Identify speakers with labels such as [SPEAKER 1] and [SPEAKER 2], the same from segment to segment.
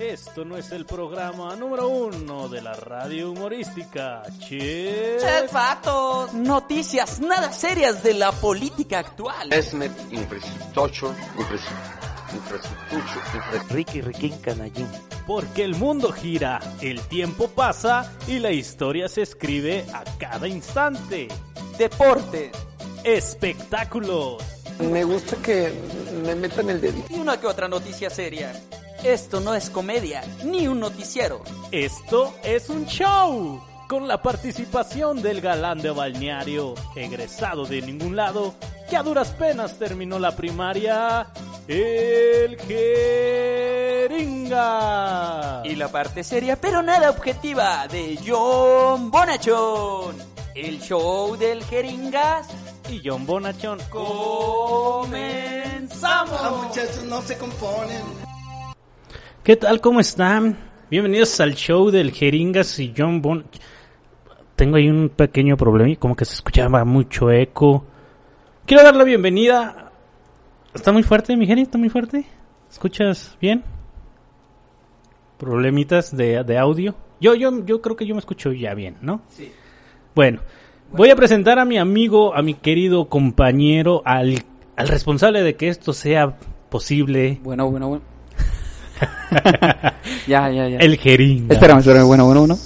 [SPEAKER 1] Esto no es el programa número uno de la radio humorística. Che.
[SPEAKER 2] Fatos. Noticias nada serias de la política actual.
[SPEAKER 3] Esmet, impresitocho,
[SPEAKER 2] Ricky Riquín Canallín.
[SPEAKER 1] Porque el mundo gira, el tiempo pasa y la historia se escribe a cada instante.
[SPEAKER 2] Deporte.
[SPEAKER 1] Espectáculos.
[SPEAKER 3] Me gusta que me metan el dedito.
[SPEAKER 2] Y una que otra noticia seria. Esto no es comedia, ni un noticiero.
[SPEAKER 1] Esto es un show. Con la participación del galán de balneario, egresado de ningún lado, que a duras penas terminó la primaria, el Jeringa.
[SPEAKER 2] Y la parte seria, pero nada objetiva, de John Bonachón. El show del Jeringas.
[SPEAKER 1] Y John Bonachón.
[SPEAKER 2] ¡Comenzamos!
[SPEAKER 4] muchachos no se componen.
[SPEAKER 1] ¿Qué tal? ¿Cómo están? Bienvenidos al show del Jeringas y John Bon. Tengo ahí un pequeño problema, como que se escuchaba mucho eco. Quiero dar la bienvenida. ¿Está muy fuerte, mi Jeri? ¿Está muy fuerte? ¿Escuchas bien? ¿Problemitas de, de audio? Yo, yo, yo creo que yo me escucho ya bien, ¿no?
[SPEAKER 2] Sí.
[SPEAKER 1] Bueno, voy a presentar a mi amigo, a mi querido compañero, al, al responsable de que esto sea posible,
[SPEAKER 5] Bueno, bueno, bueno. ya, ya, ya.
[SPEAKER 1] el Jeringas.
[SPEAKER 5] Espérame, espérame, bueno, bueno, bueno.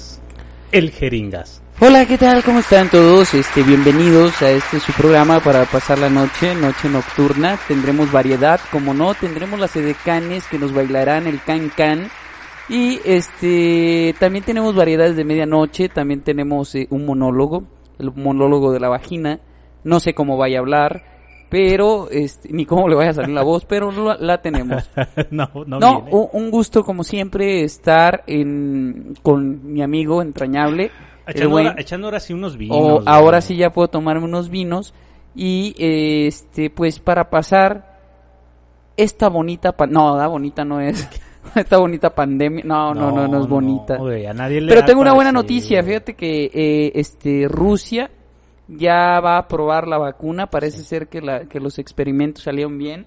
[SPEAKER 1] El Jeringas.
[SPEAKER 5] Hola, ¿qué tal? ¿Cómo están todos? Este, bienvenidos a este su programa para pasar la noche, noche nocturna. Tendremos variedad, como no, tendremos las edecanes que nos bailarán el can can. Y este, también tenemos variedades de medianoche, también tenemos eh, un monólogo, el monólogo de la vagina. No sé cómo vaya a hablar, pero este, ni cómo le vaya a salir la voz, pero la, la tenemos.
[SPEAKER 1] no, no,
[SPEAKER 5] No, un, un gusto como siempre estar en, con mi amigo entrañable.
[SPEAKER 1] Echando, ahora, echando ahora sí unos vinos.
[SPEAKER 5] o
[SPEAKER 1] güey.
[SPEAKER 5] ahora sí ya puedo tomarme unos vinos y este pues para pasar esta bonita pa- no, da bonita no es. esta bonita pandemia. No, no, no, no, es bonita.
[SPEAKER 1] a nadie le
[SPEAKER 5] Pero tengo una buena noticia, fíjate que eh, este Rusia ya va a probar la vacuna, parece ser que, la, que los experimentos salieron bien,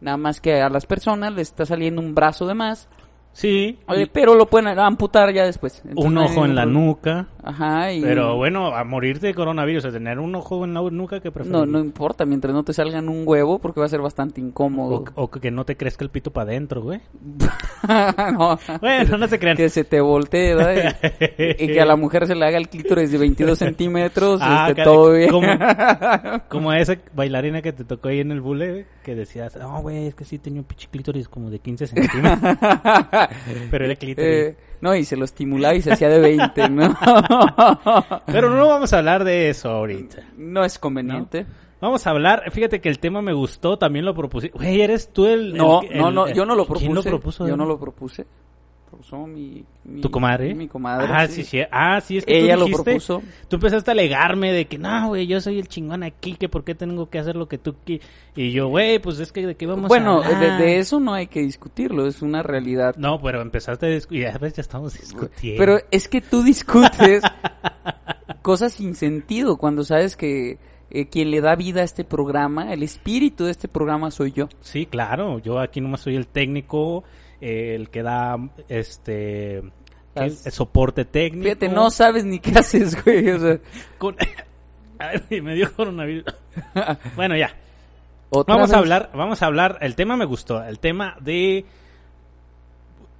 [SPEAKER 5] nada más que a las personas les está saliendo un brazo de más,
[SPEAKER 1] Sí,
[SPEAKER 5] Oye, pero lo pueden amputar ya después. Entonces,
[SPEAKER 1] un ojo en la nuca.
[SPEAKER 5] Ajá, y...
[SPEAKER 1] Pero bueno, a morir de coronavirus, a tener un ojo en la nuca que prefieres.
[SPEAKER 5] No, no importa, mientras no te salgan un huevo, porque va a ser bastante incómodo.
[SPEAKER 1] O, o que no te crezca el pito para adentro, güey.
[SPEAKER 5] no,
[SPEAKER 1] Bueno, no se crean.
[SPEAKER 5] que se te voltee, ¿verdad? Y, y que a la mujer se le haga el clítoris de 22 centímetros,
[SPEAKER 1] Ah,
[SPEAKER 5] este, todo bien.
[SPEAKER 1] Como, como a esa bailarina que te tocó ahí en el bule, que decías, no, güey, es que sí tenía un pinche clítoris como de 15 centímetros. Pero era clítoris.
[SPEAKER 5] Eh, no, y se lo estimulaba y se hacía de 20, ¿no?
[SPEAKER 1] Pero no vamos a hablar de eso ahorita.
[SPEAKER 5] no es conveniente.
[SPEAKER 1] Vamos a hablar, fíjate que el tema me gustó, también lo propuse. Güey, eres tú el...
[SPEAKER 5] No,
[SPEAKER 1] el-
[SPEAKER 5] no, no, yo no lo propuse.
[SPEAKER 1] ¿Quién lo propuso?
[SPEAKER 5] Yo no lo propuse. Propuso mi, mi-
[SPEAKER 1] ¿Tu comadre?
[SPEAKER 5] Mi comadre.
[SPEAKER 1] Ah, sí, sí. Ah, sí, es que
[SPEAKER 5] Ella
[SPEAKER 1] tú
[SPEAKER 5] lo propuso.
[SPEAKER 1] Tú empezaste a alegarme de que, no, güey, yo soy el chingón aquí, que por qué tengo que hacer lo que tú qui-". Y yo, güey, pues es que de qué vamos
[SPEAKER 5] Bueno,
[SPEAKER 1] a
[SPEAKER 5] de,
[SPEAKER 1] hablar.
[SPEAKER 5] de eso no hay que discutirlo, es una realidad.
[SPEAKER 1] No, pero empezaste a discutir, ya ya estamos discutiendo.
[SPEAKER 5] Pero es que tú discutes cosas sin sentido cuando sabes que eh, quien le da vida a este programa, el espíritu de este programa soy yo.
[SPEAKER 1] Sí, claro, yo aquí nomás soy el técnico, eh, el que da, este, ¿qué?
[SPEAKER 5] Las-
[SPEAKER 1] el soporte técnico.
[SPEAKER 5] Fíjate, no sabes ni qué haces, güey. O sea,
[SPEAKER 1] Con... Ay, me dio coronavirus. bueno, ya. Vamos a
[SPEAKER 5] vez.
[SPEAKER 1] hablar, vamos a hablar, el tema me gustó, el tema de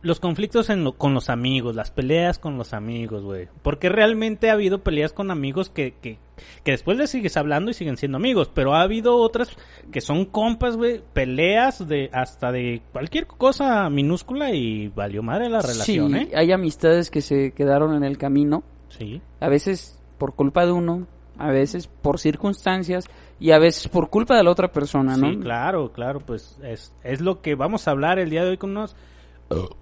[SPEAKER 1] los conflictos en lo- con los amigos, las peleas con los amigos, güey. Porque realmente ha habido peleas con amigos que, que, que después les sigues hablando y siguen siendo amigos, pero ha habido otras que son compas, güey, peleas de hasta de cualquier cosa minúscula y valió madre la relación,
[SPEAKER 5] sí,
[SPEAKER 1] ¿eh?
[SPEAKER 5] hay amistades que se quedaron en el camino,
[SPEAKER 1] Sí.
[SPEAKER 5] a veces por culpa de uno, a veces por circunstancias y a veces por culpa de la otra persona, ¿no?
[SPEAKER 1] Sí, claro, claro, pues es, es lo que vamos a hablar el día de hoy con unas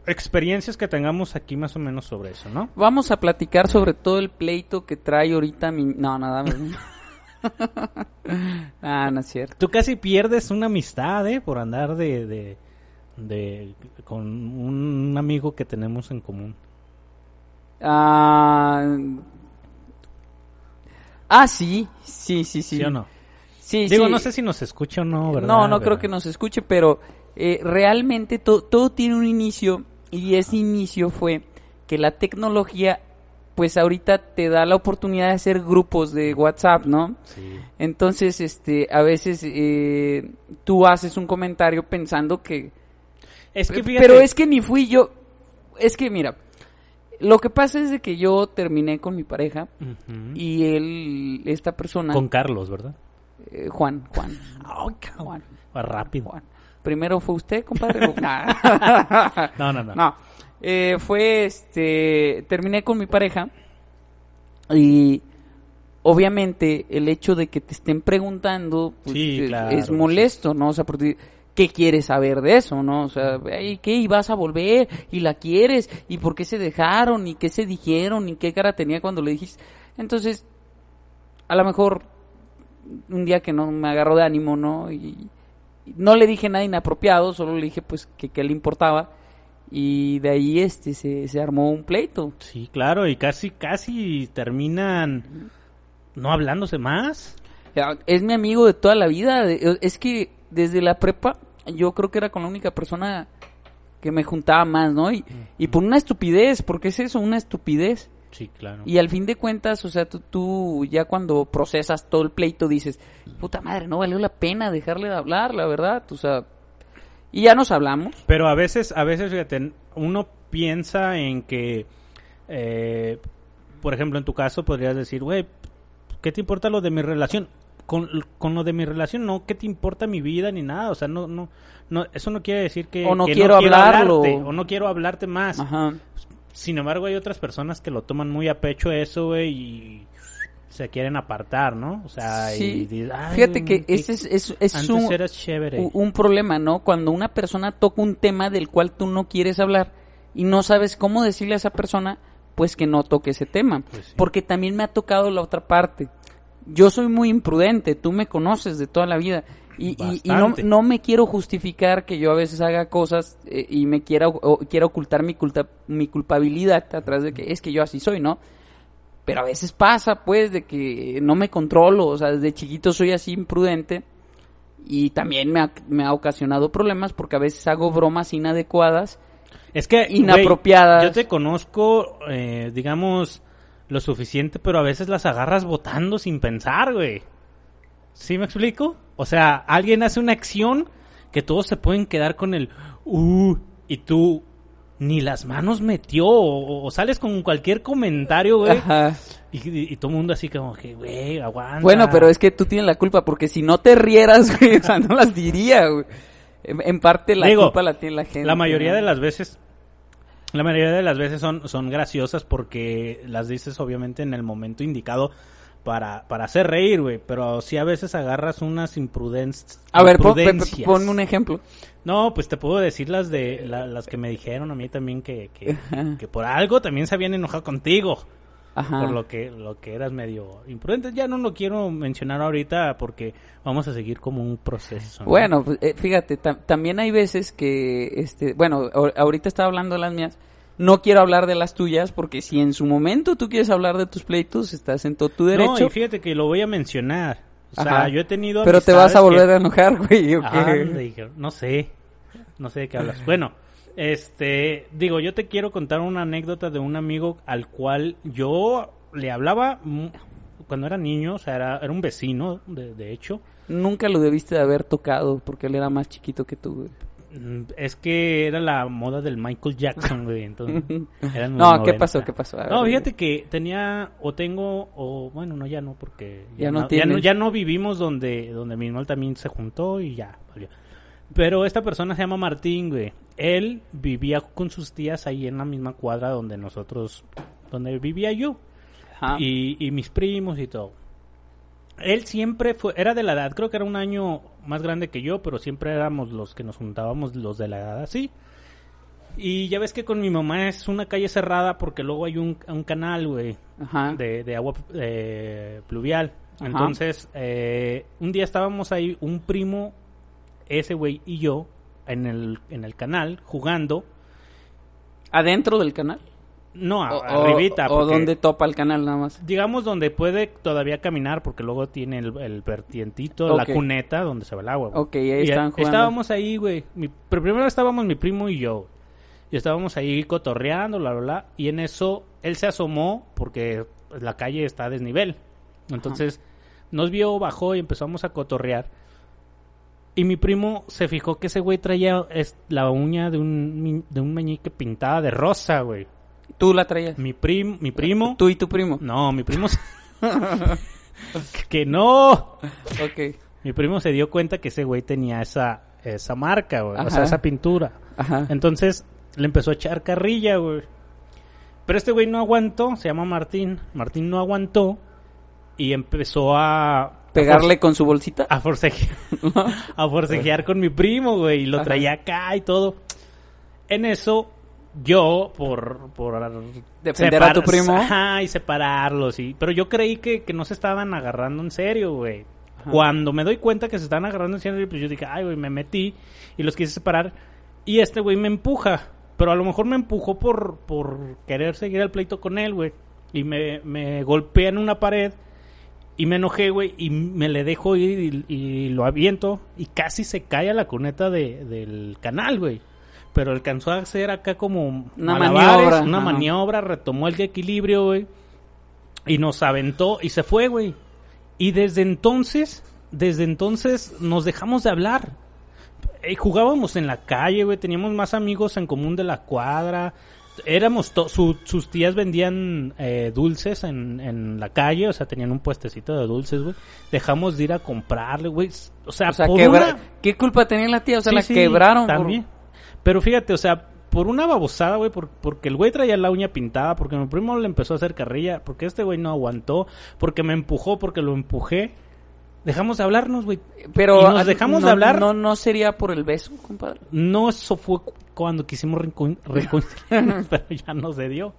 [SPEAKER 1] experiencias que tengamos aquí más o menos sobre eso, ¿no?
[SPEAKER 5] Vamos a platicar sobre todo el pleito que trae ahorita mi... No, nada más. ah, no es cierto.
[SPEAKER 1] Tú casi pierdes una amistad, ¿eh? Por andar de, de, de- con un amigo que tenemos en común.
[SPEAKER 5] Ah, ah, sí, sí, sí, sí.
[SPEAKER 1] ¿Sí o no?
[SPEAKER 5] Sí,
[SPEAKER 1] Digo,
[SPEAKER 5] sí.
[SPEAKER 1] no sé si nos escucha o no, ¿verdad?
[SPEAKER 5] No, no creo que nos escuche, pero eh, realmente to- todo tiene un inicio y ese inicio fue que la tecnología, pues ahorita te da la oportunidad de hacer grupos de WhatsApp, ¿no?
[SPEAKER 1] Sí.
[SPEAKER 5] Entonces, este, a veces eh, tú haces un comentario pensando que...
[SPEAKER 1] Es que
[SPEAKER 5] Pe-
[SPEAKER 1] fíjate...
[SPEAKER 5] Pero es que ni fui yo. Es que mira, lo que pasa es de que yo terminé con mi pareja y él, esta persona,
[SPEAKER 1] Con Carlos, ¿verdad?
[SPEAKER 5] eh, Juan, Juan,
[SPEAKER 1] Ay, cabrón.
[SPEAKER 5] Juan,
[SPEAKER 1] Va rápido.
[SPEAKER 5] Juan. Primero fue usted, compadre.
[SPEAKER 1] No, no, no.
[SPEAKER 5] No, eh, fue este, terminé con mi pareja y obviamente el hecho de que te estén preguntando pues,
[SPEAKER 1] Sí,
[SPEAKER 5] es,
[SPEAKER 1] claro,
[SPEAKER 5] es molesto, ¿no? O sea, porque ¿qué quieres saber de eso, no? O sea, "Ay, ¿qué? ¿Y vas a volver? ¿Y la quieres? ¿Y por qué se dejaron? ¿Y qué se dijeron? ¿Y qué cara tenía cuando le dijiste? Entonces, a lo mejor un día que no me agarró de ánimo, ¿no? Y, y no le dije nada inapropiado, solo le dije pues que qué le importaba y de ahí este se, se armó un pleito.
[SPEAKER 1] Sí, claro, y casi, casi terminan no hablándose más.
[SPEAKER 5] Es mi amigo de toda la vida, de- es que desde la prepa yo creo que era con la única persona que me juntaba más, ¿no? Y, y por una estupidez, porque es eso, una estupidez.
[SPEAKER 1] Sí, claro.
[SPEAKER 5] Y al fin de cuentas, o sea, tú, tú ya cuando procesas todo el pleito dices, puta madre, no valió la pena dejarle de hablar, la verdad, o sea, y ya nos hablamos.
[SPEAKER 1] Pero a veces, a veces, fíjate, uno piensa en que, eh, por ejemplo, en tu caso podrías decir, güey, ¿qué te importa lo de mi relación? Con, con lo de mi relación, no, ¿qué te importa mi vida ni nada? O sea, no, no, no, eso no quiere decir que,
[SPEAKER 5] O no
[SPEAKER 1] que
[SPEAKER 5] quiero hablarlo.
[SPEAKER 1] hablarte, o no quiero hablarte más.
[SPEAKER 5] Ajá.
[SPEAKER 1] Sin embargo, hay otras personas que lo toman muy a pecho eso, güey, y se quieren apartar, ¿no? O sea,
[SPEAKER 5] Sí.
[SPEAKER 1] y dices, "Ay,
[SPEAKER 5] Fíjate que ese es, es, es un,
[SPEAKER 1] chévere.
[SPEAKER 5] un problema, ¿no? Cuando una persona toca un tema del cual tú no quieres hablar y no sabes cómo decirle a esa persona, pues que no toque ese tema.
[SPEAKER 1] Pues sí.
[SPEAKER 5] Porque también me ha tocado la otra parte. Yo soy muy imprudente, tú me conoces de toda la vida. Y, y- y no, no me quiero justificar que yo a veces haga cosas eh, y me quiera, o, quiera ocultar mi, culta, mi culpabilidad atrás de que es que yo así soy, ¿no? Pero a veces pasa, pues, de que no me controlo, o sea, desde chiquito soy así imprudente y también me ha, me ha ocasionado problemas porque a veces hago bromas inadecuadas.
[SPEAKER 1] Es que,
[SPEAKER 5] inapropiadas.
[SPEAKER 1] yo te conozco, eh, digamos, lo suficiente, pero a veces las agarras votando sin pensar, güey. ¿Sí me explico? O sea, alguien hace una acción que todos se pueden quedar con el uh y tú ni las manos metió o, o sales con cualquier comentario, güey.
[SPEAKER 5] Ajá.
[SPEAKER 1] Y, y- y todo el mundo así como que, güey, aguanta.
[SPEAKER 5] Bueno, pero es que tú tienes la culpa porque si no te rieras, güey, o sea, no las diría, güey. En, en parte la
[SPEAKER 1] Digo,
[SPEAKER 5] culpa la tiene la gente.
[SPEAKER 1] La mayoría
[SPEAKER 5] ¿no?
[SPEAKER 1] de las veces, la mayoría de las veces son, son graciosas porque las dices obviamente en el momento indicado para, para hacer reír, güey. Pero sí a veces agarras unas imprudencias.
[SPEAKER 5] A ver,
[SPEAKER 1] imprudencias.
[SPEAKER 5] ponme un ejemplo.
[SPEAKER 1] No, pues te puedo decir las de la- las que me dijeron a mí también que, que, que por algo también se habían enojado contigo.
[SPEAKER 5] Ajá.
[SPEAKER 1] Por lo que, lo que eras medio imprudente. Ya no lo quiero mencionar ahorita porque vamos a seguir como un proceso. ¿no?
[SPEAKER 5] Bueno, pues, eh, fíjate, tam- también hay veces que, este, bueno, ahor- ahorita estaba hablando de las mías. No quiero hablar de las tuyas porque si en su momento tú quieres hablar de tus pleitos, estás en todo tu derecho.
[SPEAKER 1] No, y fíjate que lo voy a mencionar. O sea, yo he tenido
[SPEAKER 5] Pero te vas a volver
[SPEAKER 1] que-
[SPEAKER 5] a enojar, güey.
[SPEAKER 1] no sé. No sé de qué hablas. Bueno, este, digo, yo te quiero contar una anécdota de un amigo al cual yo le hablaba cuando era niño, o sea, era, era un vecino, de, de hecho.
[SPEAKER 5] Nunca lo debiste de haber tocado porque él era más chiquito que tú, güey.
[SPEAKER 1] Mm, Es que era la moda del Michael Jackson, güey, entonces. eran
[SPEAKER 5] No, ¿qué
[SPEAKER 1] 90.
[SPEAKER 5] pasó? ¿Qué pasó?
[SPEAKER 1] No, fíjate que tenía o tengo o bueno, no ya no porque
[SPEAKER 5] Ya no
[SPEAKER 1] ya no, ya no vivimos donde donde mi hermano también se juntó y ya valió. Pero esta persona se llama Martín, güey. Él vivía con sus tías ahí en la misma cuadra donde nosotros donde vivía yo
[SPEAKER 5] Ajá.
[SPEAKER 1] y, y mis primos y todo. Él siempre fue, era de la edad, creo que era un año más grande que yo, pero siempre éramos los que nos juntábamos los de la edad así. Y ya ves que con mi mamá es una calle cerrada porque luego hay un, un canal, güey, de, de agua eh, pluvial.
[SPEAKER 5] Ajá.
[SPEAKER 1] Entonces, eh, un día estábamos ahí, un primo, ese güey y yo, en el, en el canal, jugando.
[SPEAKER 5] ¿Adentro del canal?
[SPEAKER 1] No, a-
[SPEAKER 5] O, o-
[SPEAKER 1] arribita.
[SPEAKER 5] o
[SPEAKER 1] porque-
[SPEAKER 5] donde topa el canal nada más.
[SPEAKER 1] Digamos donde puede todavía caminar, porque luego tiene el, el vertientito, la cuneta donde se va el agua. güey.
[SPEAKER 5] Ok, ahí
[SPEAKER 1] Y, eh,
[SPEAKER 5] jugando.
[SPEAKER 1] Estábamos ahí, güey. Pero primero estábamos mi primo y yo. Y estábamos ahí cotorreando, bla, bla, bla. Y en eso él se asomó porque la calle está a desnivel. Entonces nos vio, bajó y empezamos a cotorrear. Y mi primo se fijó que ese güey traía es, la uña de un, de un meñique pintada de rosa, güey.
[SPEAKER 5] Tú la traías.
[SPEAKER 1] Mi, prim, mi primo...
[SPEAKER 5] Tú y tu primo.
[SPEAKER 1] No, mi primo... se- que no.
[SPEAKER 5] Ok.
[SPEAKER 1] Mi primo se dio cuenta que ese güey tenía esa, esa marca, güey. O sea, esa pintura.
[SPEAKER 5] Ajá.
[SPEAKER 1] Entonces le empezó a echar carrilla, güey. Pero este güey no aguantó, se llama Martín. Martín no aguantó y empezó a...
[SPEAKER 5] Pegarle con su bolsita.
[SPEAKER 1] A forcejear, a forcejear con mi primo, güey. Y lo
[SPEAKER 5] Ajá.
[SPEAKER 1] traía acá y todo. En eso, yo, por... por
[SPEAKER 5] Defender a tu primo.
[SPEAKER 1] Ajá, y separarlos. Y... Pero yo creí que, que no se estaban agarrando en serio, güey. Cuando me doy cuenta que se están agarrando en serio, pues yo dije, ay, güey, me metí y los quise separar. Y este güey me empuja. Pero a lo mejor me empujó por, por querer seguir el pleito con él, güey. Y me, me golpea en una pared. Y me enojé, güey, y me le dejo ir y, y lo aviento. Y casi se cae a la cuneta de, del canal, güey. Pero alcanzó a hacer acá como
[SPEAKER 5] Una maniobra,
[SPEAKER 1] Una
[SPEAKER 5] ajá.
[SPEAKER 1] maniobra, retomó el equilibrio, güey. Y nos aventó y se fue, güey. Y desde entonces, desde entonces nos dejamos de hablar. Eh, jugábamos en la calle, güey. Teníamos más amigos en común de la cuadra. Éramos su- sus tías vendían eh, dulces en, en la calle, o sea, tenían un puestecito de dulces, güey. Dejamos de ir a comprarle, güey. O sea,
[SPEAKER 5] O sea,
[SPEAKER 1] por una-
[SPEAKER 5] ¿qué culpa tenía la tía? O sea,
[SPEAKER 1] Sí,
[SPEAKER 5] la
[SPEAKER 1] sí,
[SPEAKER 5] quebraron. por-
[SPEAKER 1] También. Pero fíjate, o sea, por una babosada, güey, por- porque el güey traía la uña pintada, porque mi primo le empezó a hacer carrilla, porque este güey no aguantó, porque me empujó, porque lo empujé. Dejamos de hablarnos, güey.
[SPEAKER 5] Pero
[SPEAKER 1] Y nos dejamos
[SPEAKER 5] no,
[SPEAKER 1] de hablar.
[SPEAKER 5] No, no sería por el beso, compadre.
[SPEAKER 1] No, eso fue cu- cuando quisimos recon- reconciliarnos, pero ya no se dio.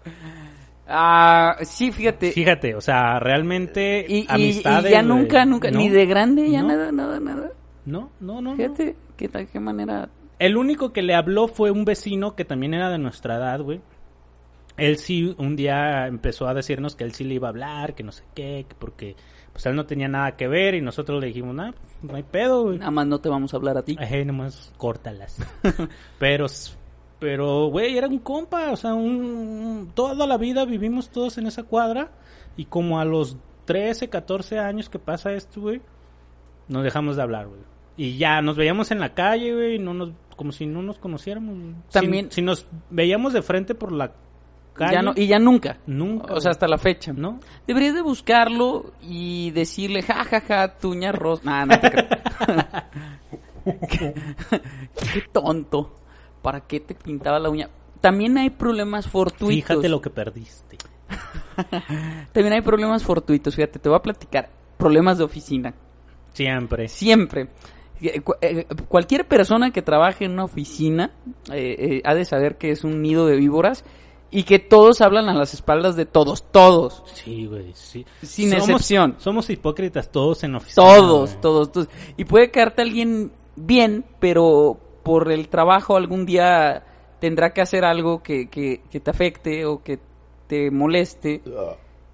[SPEAKER 5] Ah, sí, fíjate.
[SPEAKER 1] Fíjate, o sea, realmente
[SPEAKER 5] y, y- y
[SPEAKER 1] amistades,
[SPEAKER 5] ya nunca, nunca,
[SPEAKER 1] no,
[SPEAKER 5] ni de grande, ya
[SPEAKER 1] No.
[SPEAKER 5] nada, nada, nada.
[SPEAKER 1] No, no. no.
[SPEAKER 5] Fíjate, ¿qué tal, qué manera?
[SPEAKER 1] El único que le habló fue un vecino que también era de nuestra edad, güey. Él sí un día empezó a decirnos que él sí le iba a hablar, que no sé qué, que porque pues él no tenía nada que ver y nosotros le dijimos, nah, pues, no hay pedo, güey.
[SPEAKER 5] Nada más no te vamos a hablar a ti.
[SPEAKER 1] Ajá, nomás córtalas. pero, pero, güey, era un compa, o sea, un, toda la vida vivimos todos en esa cuadra y como a los 13, 14 años que pasa esto, güey, nos dejamos de hablar, güey. Y ya nos veíamos en la calle, güey, no nos, como si no nos conociéramos. Si-
[SPEAKER 5] También-
[SPEAKER 1] Si, nos veíamos de frente por la calle,
[SPEAKER 5] Ya no, y ya nunca.
[SPEAKER 1] nunca.
[SPEAKER 5] O sea, hasta la fecha.
[SPEAKER 1] ¿no?
[SPEAKER 5] Deberías de buscarlo y decirle, ja, ja, ja, tuña rosa. Nah, no te creo. qué, qué tonto. ¿Para qué te pintaba la uña? También hay problemas fortuitos.
[SPEAKER 1] Fíjate lo que perdiste.
[SPEAKER 5] También hay problemas fortuitos. Fíjate, te voy a platicar. Problemas de oficina.
[SPEAKER 1] Siempre.
[SPEAKER 5] Siempre. Eh, eh, Cualquier persona que trabaje en una oficina eh, eh, ha de saber que es un nido de víboras y que todos hablan a las espaldas de todos, todos.
[SPEAKER 1] Sí, güey, sí.
[SPEAKER 5] Sin excepción.
[SPEAKER 1] Somos hipócritas todos en oficina.
[SPEAKER 5] Todos,
[SPEAKER 1] güey.
[SPEAKER 5] todos, todos. Y puede quedarte alguien bien, pero por el trabajo algún día tendrá que hacer algo que, que, que te afecte o que te moleste.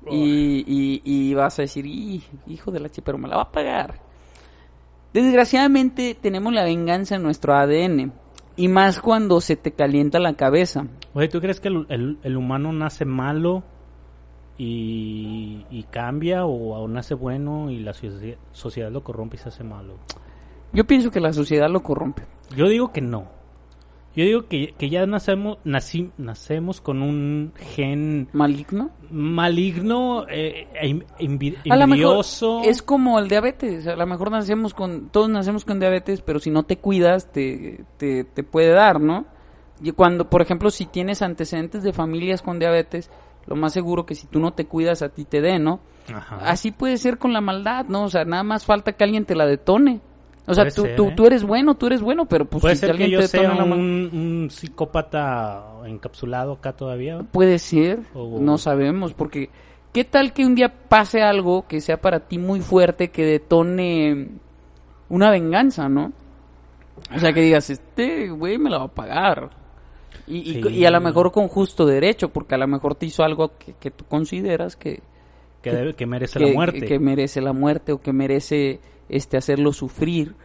[SPEAKER 5] Y, y, y vas a decir, "Ih, hijo de la chi, pero me la va a pagar. Desgraciadamente tenemos la venganza en nuestro ADN. Y más cuando se te calienta la cabeza.
[SPEAKER 1] Oye, ¿tú crees que el, el- el humano nace malo y, y cambia o, o nace bueno y la socie- sociedad lo corrompe y se hace malo?
[SPEAKER 5] Yo pienso que la sociedad lo corrompe.
[SPEAKER 1] Yo digo que no. Yo digo que, que ya nacemos, nací- nacemos con un gen
[SPEAKER 5] ¿Maligno?
[SPEAKER 1] maligno, eh,
[SPEAKER 5] A mejor
[SPEAKER 1] envidioso.
[SPEAKER 5] es como el diabetes, a lo mejor nacemos con, todos nacemos con diabetes, pero si no te cuidas te, te, te puede dar, ¿no? Y cuando, por ejemplo, si tienes antecedentes de familias con diabetes, lo más seguro que si tú no te cuidas a ti te dé, ¿no?
[SPEAKER 1] Ajá.
[SPEAKER 5] Así puede ser con la maldad, ¿no? O sea, nada más falta que alguien te la detone. O sea, tú,
[SPEAKER 1] ser,
[SPEAKER 5] tú,
[SPEAKER 1] ¿eh?
[SPEAKER 5] tú eres bueno, tú eres bueno, pero pues
[SPEAKER 1] Puede
[SPEAKER 5] si
[SPEAKER 1] ser que
[SPEAKER 5] alguien
[SPEAKER 1] yo
[SPEAKER 5] te detona
[SPEAKER 1] sea un, un psicópata encapsulado acá todavía.
[SPEAKER 5] Puede ser,
[SPEAKER 1] O-
[SPEAKER 5] no sabemos, porque ¿qué tal que un día pase algo que sea para ti muy fuerte, que detone una venganza, ¿no? O sea, que digas, este güey me la va a pagar. Y, y-
[SPEAKER 1] Sí.
[SPEAKER 5] y a lo mejor con justo derecho, porque a lo mejor te hizo algo que, que tú consideras que,
[SPEAKER 1] Que, debe- que merece
[SPEAKER 5] que,
[SPEAKER 1] la muerte.
[SPEAKER 5] que merece la muerte o que merece este hacerlo sufrir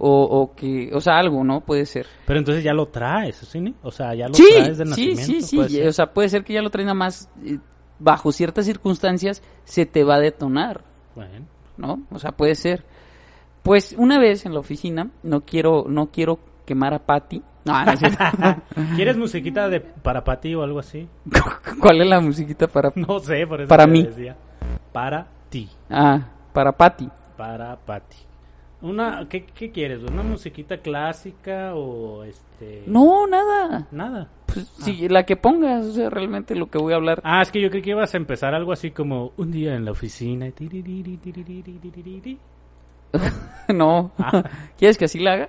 [SPEAKER 5] o, o que, o sea, algo, ¿no? Puede ser.
[SPEAKER 1] Pero entonces ya lo traes, ¿sí? O sea, ya lo
[SPEAKER 5] Sí,
[SPEAKER 1] traes de
[SPEAKER 5] sí,
[SPEAKER 1] nacimiento.
[SPEAKER 5] sí, sí,
[SPEAKER 1] puede ser.
[SPEAKER 5] o sea, puede ser que ya lo traes nada más eh, bajo ciertas circunstancias se te va a detonar.
[SPEAKER 1] Bueno.
[SPEAKER 5] ¿no? O sea, puede ser. Pues una vez en la oficina, no quiero, no quiero quemar a Patty. No, no.
[SPEAKER 1] ¿Quieres musiquita de para Pati o algo así?
[SPEAKER 5] ¿Cuál es la musiquita para
[SPEAKER 1] No sé, por eso
[SPEAKER 5] Para mí.
[SPEAKER 1] decía. Para ti,
[SPEAKER 5] Ah, para Patty.
[SPEAKER 1] Para Pati. Una, ¿qué, ¿Qué quieres? ¿Una musiquita clásica o este?
[SPEAKER 5] No, nada.
[SPEAKER 1] Nada.
[SPEAKER 5] Pues sí, la que pongas, o sea, realmente lo que voy a hablar.
[SPEAKER 1] Ah, es que yo creí que ibas a empezar algo así como un día en la oficina.
[SPEAKER 5] no.
[SPEAKER 1] Ah.
[SPEAKER 5] ¿Quieres que así la haga?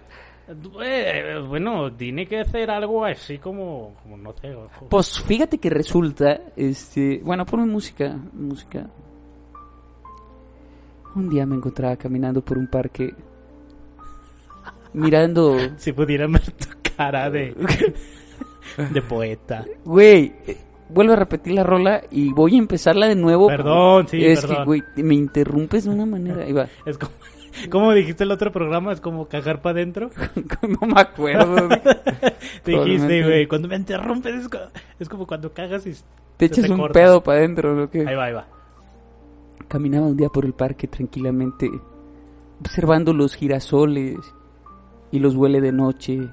[SPEAKER 1] Eh, bueno, tiene que hacer algo así como, como no sé.
[SPEAKER 5] Pues fíjate que resulta, este, bueno, ponme música, música. Un día me encontraba caminando por un parque, mirando,
[SPEAKER 1] Si pudieran ver tu cara de, de poeta.
[SPEAKER 5] güey, eh, vuelvo a repetir la rola y voy a empezarla de nuevo.
[SPEAKER 1] Perdón, sí,
[SPEAKER 5] es
[SPEAKER 1] perdón.
[SPEAKER 5] que, güey, me interrumpes de una manera. Ahí va.
[SPEAKER 1] Es como, como dijiste el otro programa, es como cagar para adentro.
[SPEAKER 5] no me acuerdo.
[SPEAKER 1] Te dijiste, güey, cuando me interrumpes es, co- es como cuando cagas y
[SPEAKER 5] Te echas un pedo para adentro, ¿no? ¿Qué?
[SPEAKER 1] Ahí va, ahí va.
[SPEAKER 5] Caminaba un día por el parque tranquilamente, observando los girasoles, y los huele de noche,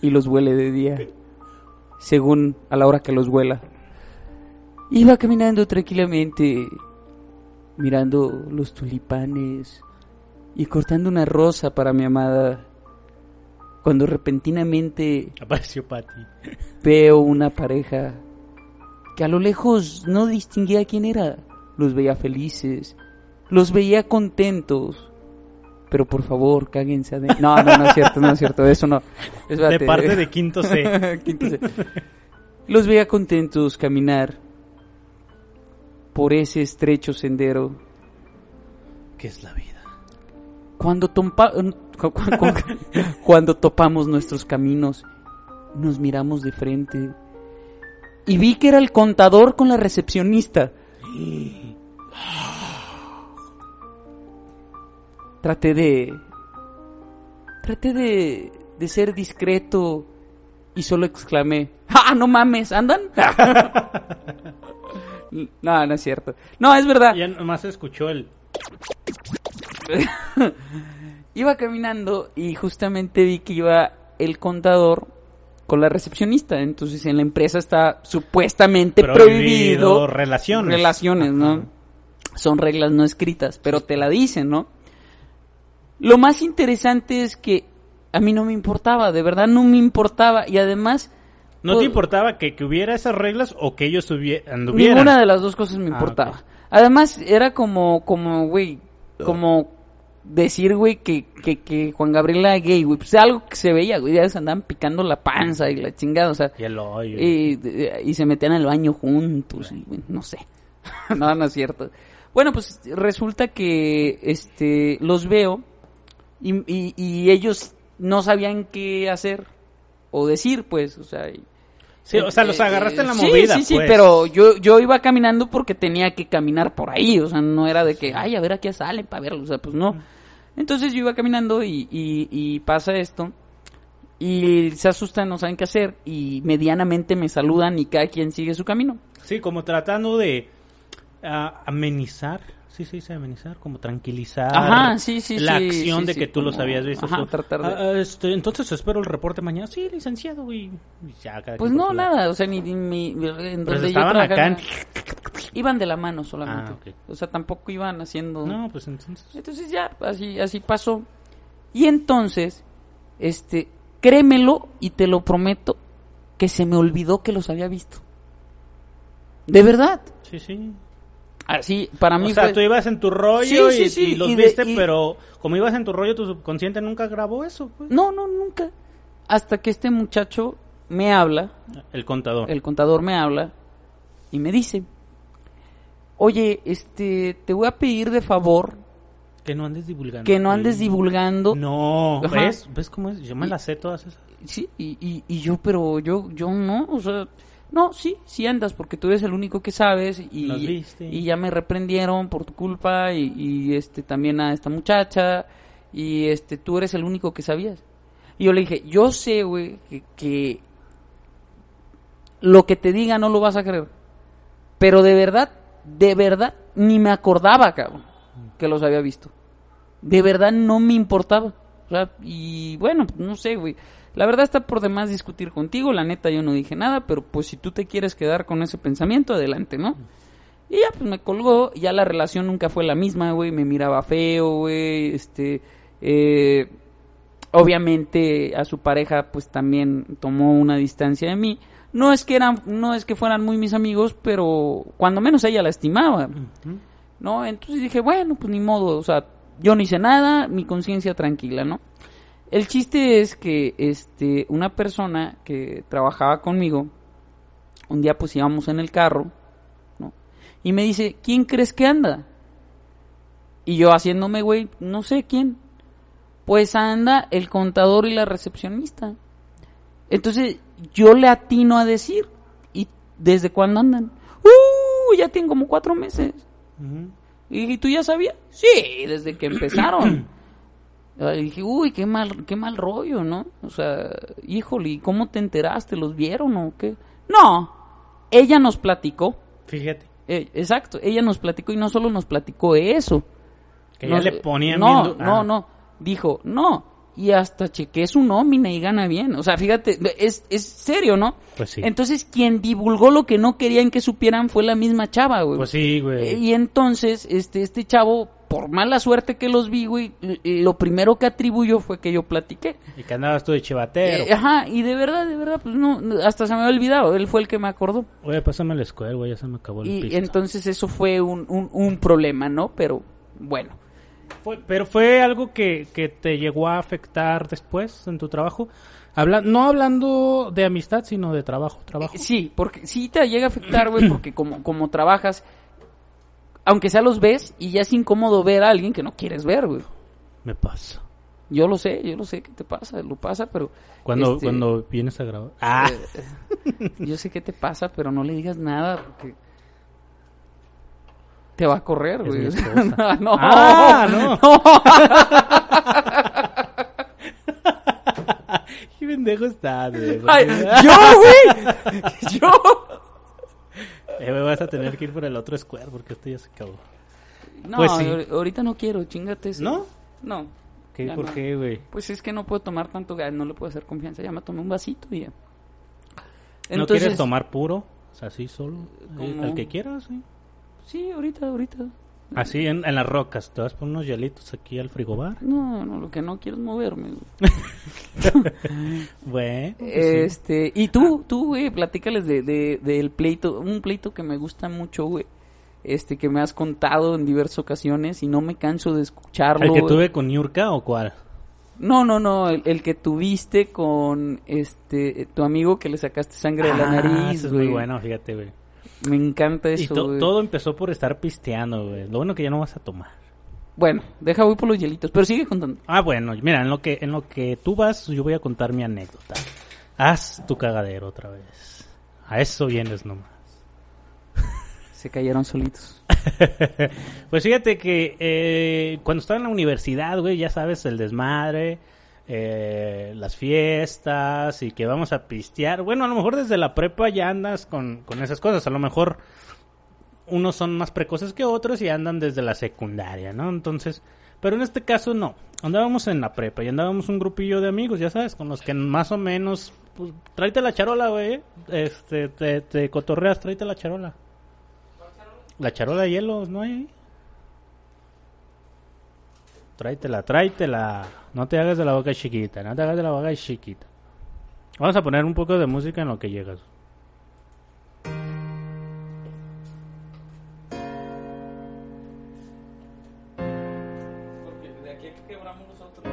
[SPEAKER 5] y los huele de día, según a la hora que los huela. Iba caminando tranquilamente, mirando los tulipanes, y cortando una rosa para mi amada, cuando repentinamente
[SPEAKER 1] Apareció Pati.
[SPEAKER 5] veo una pareja que a lo lejos no distinguía quién era. Los veía felices, los veía contentos. Pero por favor, cáguense adentro. No, no, no es cierto, no es cierto, eso no.
[SPEAKER 1] De
[SPEAKER 5] Espérate.
[SPEAKER 1] parte de Quinto C.
[SPEAKER 5] Quinto C. Los veía contentos caminar por ese estrecho sendero.
[SPEAKER 1] ¿Qué es la vida?
[SPEAKER 5] Cuando, tompa- cu- cuando topamos nuestros caminos, nos miramos de frente. Y vi que era el contador con la recepcionista. Traté de... Traté de, de ser discreto y solo exclamé, ¡Ah, no mames! ¿Andan? no, no es cierto. No, es verdad.
[SPEAKER 1] Ya nomás escuchó el...
[SPEAKER 5] Iba caminando y justamente vi que iba el contador con la recepcionista. Entonces en la empresa está supuestamente prohibido,
[SPEAKER 1] relaciones.
[SPEAKER 5] relaciones, ¿no? Son reglas no escritas, pero te la dicen, ¿no? Lo más interesante es que a mí no me importaba, de verdad no me importaba y además
[SPEAKER 1] ¿No
[SPEAKER 5] pues,
[SPEAKER 1] te importaba que, que hubiera esas reglas o que ellos anduvieran?
[SPEAKER 5] Ninguna de las dos cosas me
[SPEAKER 1] Ah,
[SPEAKER 5] importaba. Además, era como, como, güey, como decir, güey, que, que, que Juan Gabriel era gay, güey. Pues algo que se veía, güey, ya se andaban picando la panza y la chingada, o sea,
[SPEAKER 1] Y el hoyo.
[SPEAKER 5] y, y se metían al baño juntos, y, güey, no sé. no, no es cierto. Bueno, pues resulta que, este, los veo y, y, y ellos no sabían qué hacer o decir, pues, o sea, y-
[SPEAKER 1] Sí, o sea, los agarraste en la
[SPEAKER 5] Sí,
[SPEAKER 1] movida,
[SPEAKER 5] Sí, sí,
[SPEAKER 1] pues.
[SPEAKER 5] pero yo, yo iba caminando porque tenía que caminar por ahí, o sea, no era de que, ay, a ver a qué salen para verlo, o sea, pues no. Entonces yo iba caminando y, y, y pasa esto, y se asustan, no saben qué hacer, y medianamente me saludan y cada quien sigue su camino.
[SPEAKER 1] Sí, como tratando de ah, amenizar. Sí, sí, sí, amenizar, como tranquilizar.
[SPEAKER 5] Ajá, sí, sí,
[SPEAKER 1] La
[SPEAKER 5] sí,
[SPEAKER 1] acción
[SPEAKER 5] sí,
[SPEAKER 1] de
[SPEAKER 5] sí,
[SPEAKER 1] que tú los habías visto.
[SPEAKER 5] ajá, tratar de-
[SPEAKER 1] "Ah, este, entonces espero el reporte mañana. Sí, licenciado, y, y ya, cada
[SPEAKER 5] Pues no, nada, o sea, ni, ni- ni- en
[SPEAKER 1] Pero
[SPEAKER 5] donde yo
[SPEAKER 1] estaban acá. en-
[SPEAKER 5] iban de la mano solamente,
[SPEAKER 1] Ah,
[SPEAKER 5] o sea, tampoco iban haciendo...
[SPEAKER 1] No, pues entonces.
[SPEAKER 5] Entonces ya, así, así pasó. Y entonces, este, créemelo y te lo prometo que se me olvidó que los había visto. De verdad.
[SPEAKER 1] Sí, sí.
[SPEAKER 5] Así, para mí
[SPEAKER 1] O sea,
[SPEAKER 5] fue-
[SPEAKER 1] tú ibas en tu rollo
[SPEAKER 5] Sí,
[SPEAKER 1] y,
[SPEAKER 5] sí,
[SPEAKER 1] y los
[SPEAKER 5] y de-
[SPEAKER 1] viste,
[SPEAKER 5] y-
[SPEAKER 1] pero como ibas en tu rollo, tu subconsciente nunca grabó eso. Pues.
[SPEAKER 5] No, no, nunca. Hasta que este muchacho me habla,
[SPEAKER 1] El contador.
[SPEAKER 5] el contador me habla y me dice, oye, este, te voy a pedir de favor
[SPEAKER 1] Que no andes divulgando.
[SPEAKER 5] que no andes
[SPEAKER 1] Sí.
[SPEAKER 5] divulgando.
[SPEAKER 1] No,
[SPEAKER 5] Ajá.
[SPEAKER 1] ¿ves? ¿Ves cómo es? Yo me las sé todas esas.
[SPEAKER 5] Sí, y, y, y yo, pero yo, yo no, o sea, no, sí, sí andas, porque tú eres el único que sabes y,
[SPEAKER 1] viste.
[SPEAKER 5] y ya me reprendieron por tu culpa y, y, este también a esta muchacha y este tú eres el único que sabías. Y yo le dije, yo sé, güey, que, que lo que te diga no lo vas a creer, pero de verdad, de verdad, ni me acordaba, cabrón, que los había visto. De verdad no me importaba. O sea, y bueno, no sé, güey. La verdad está por demás discutir contigo. La neta, yo no dije nada, pero pues si tú te quieres quedar con ese pensamiento, adelante, ¿no? Y ya, pues me colgó. Ya la relación nunca fue la misma, güey. Me miraba feo, güey. Este. eh, obviamente a su pareja, pues también tomó una distancia de mí. No es que eran, no es que fueran muy mis amigos, pero cuando menos ella la estimaba. ¿no? Entonces dije, bueno, pues ni modo, o sea, yo no hice nada, mi conciencia tranquila, ¿no? El chiste es que este una persona que trabajaba conmigo un día pues íbamos en el carro, ¿no? Y me dice, "¿Quién crees que anda?" Y yo haciéndome, güey, no sé quién. Pues anda el contador y la recepcionista. Entonces yo le atino a decir, ¿y desde cuándo andan? ¡Uh! Ya tienen como cuatro meses. ¿Y tú ya sabías? Sí, desde que empezaron. Y dije, uy, qué mal, qué mal rollo, ¿no? O sea, híjole, ¿y cómo te enteraste? ¿Los vieron o qué? No, ella nos platicó.
[SPEAKER 1] Fíjate.
[SPEAKER 5] Eh, exacto, ella nos platicó y no solo nos platicó eso.
[SPEAKER 1] Que ya
[SPEAKER 5] Nos-
[SPEAKER 1] le ponían
[SPEAKER 5] No, no,
[SPEAKER 1] ah.
[SPEAKER 5] no. Dijo, no. Y hasta chequé su nómina y gana bien. O sea, fíjate, es, es serio, ¿no?
[SPEAKER 1] Pues sí.
[SPEAKER 5] Entonces, quien divulgó lo que no querían que supieran fue la misma chava, güey.
[SPEAKER 1] Pues sí,
[SPEAKER 5] Eh,
[SPEAKER 1] güey.
[SPEAKER 5] Y entonces, este, este chavo, por mala suerte que los vi, güey, lo primero que atribuyó fue que yo platiqué.
[SPEAKER 1] Y que andabas tú de chivatero.
[SPEAKER 5] Eh, ajá, y de verdad, de verdad, pues no, hasta se me había olvidado, él fue el que me acordó.
[SPEAKER 1] Oye, pásame el escuela, güey, ya se me acabó el
[SPEAKER 5] Y
[SPEAKER 1] pisto.
[SPEAKER 5] entonces eso fue un, un, un problema, ¿no? Pero bueno.
[SPEAKER 1] Fue- pero fue algo que, que te llegó a afectar después en tu trabajo. Habla, no hablando de amistad, sino de trabajo. trabajo.
[SPEAKER 5] Eh, Sí, porque sí te llega a afectar, güey, porque como, como trabajas, aunque sea los ves, y ya es incómodo ver a alguien que no quieres ver, güey.
[SPEAKER 1] Me pasa.
[SPEAKER 5] Yo lo sé, yo lo sé que te pasa, lo pasa, pero...
[SPEAKER 1] Cuando,
[SPEAKER 5] este,
[SPEAKER 1] cuando vienes a grabar. Ah,
[SPEAKER 5] Yo sé qué te pasa, pero no le digas nada porque te va a correr,
[SPEAKER 1] Es
[SPEAKER 5] güey.
[SPEAKER 1] mi
[SPEAKER 5] O sea,
[SPEAKER 1] esposa.
[SPEAKER 5] no,
[SPEAKER 1] Ah, qué pendejo estás, güey.
[SPEAKER 5] Ay, yo, güey. Yo.
[SPEAKER 1] Eh, güey, vas a tener que ir por el otro square porque esto ya se acabó.
[SPEAKER 5] No,
[SPEAKER 1] Pues sí.
[SPEAKER 5] ahor- ahorita no quiero, chingate eso.
[SPEAKER 1] ¿No?
[SPEAKER 5] No.
[SPEAKER 1] ¿Qué, ¿Por
[SPEAKER 5] no.
[SPEAKER 1] qué, güey?
[SPEAKER 5] Pues es que no puedo tomar tanto gas, no le puedo hacer confianza. Ya me tomé un vasito y ya.
[SPEAKER 1] ¿No quieres tomar puro? O sea, así solo. Eh,
[SPEAKER 5] ¿Cómo?
[SPEAKER 1] El que quieras, sí.
[SPEAKER 5] Sí, ahorita, ahorita.
[SPEAKER 1] Así en, en las rocas. Te vas por unos hielitos aquí al frigobar.
[SPEAKER 5] No, no, lo que no quiero es moverme.
[SPEAKER 1] Bueno. pues sí.
[SPEAKER 5] Este, y tú, tú, güey, platícales de, de, del pleito, un pleito que me gusta mucho, güey. Este, que me has contado en diversas ocasiones y no me canso de escucharlo.
[SPEAKER 1] ¿El que tuve con Yurka o cuál?
[SPEAKER 5] No, no, no, el, el que tuviste con este tu amigo que le sacaste sangre de la
[SPEAKER 1] Ah,
[SPEAKER 5] nariz,
[SPEAKER 1] es muy bueno, fíjate, güey.
[SPEAKER 5] Me encanta
[SPEAKER 1] Y
[SPEAKER 5] eso,
[SPEAKER 1] to- todo empezó por estar pisteando, güey. Lo bueno que ya no vas a tomar.
[SPEAKER 5] Bueno, deja voy por los hielitos, pero sigue contando.
[SPEAKER 1] Ah, bueno, mira, en lo que en lo que tú vas, yo voy a contar mi anécdota. Haz tu cagadero otra vez. A eso vienes nomás.
[SPEAKER 5] Se cayeron solitos.
[SPEAKER 1] Pues fíjate que eh, cuando estaba en la universidad, güey, ya sabes, el desmadre, eh, las fiestas y que vamos a pistear. Bueno, a lo mejor desde la prepa ya andas con, con esas cosas. A lo mejor unos son más precoces que otros y andan desde la secundaria, ¿no? Entonces, pero en este caso no. Andábamos en la prepa y andábamos un grupillo de amigos, ya sabes, con los que más o menos, pues, tráete la charola, güey. Este, te, te cotorreas, tráete la charola. La charola de hielos, ¿no hay? Tráetela, tráetela. No te hagas de la boca chiquita, no te hagas de la boca chiquita. Vamos a poner un poco de música en lo que llegas.
[SPEAKER 5] Porque de aquí que quebramos nosotros.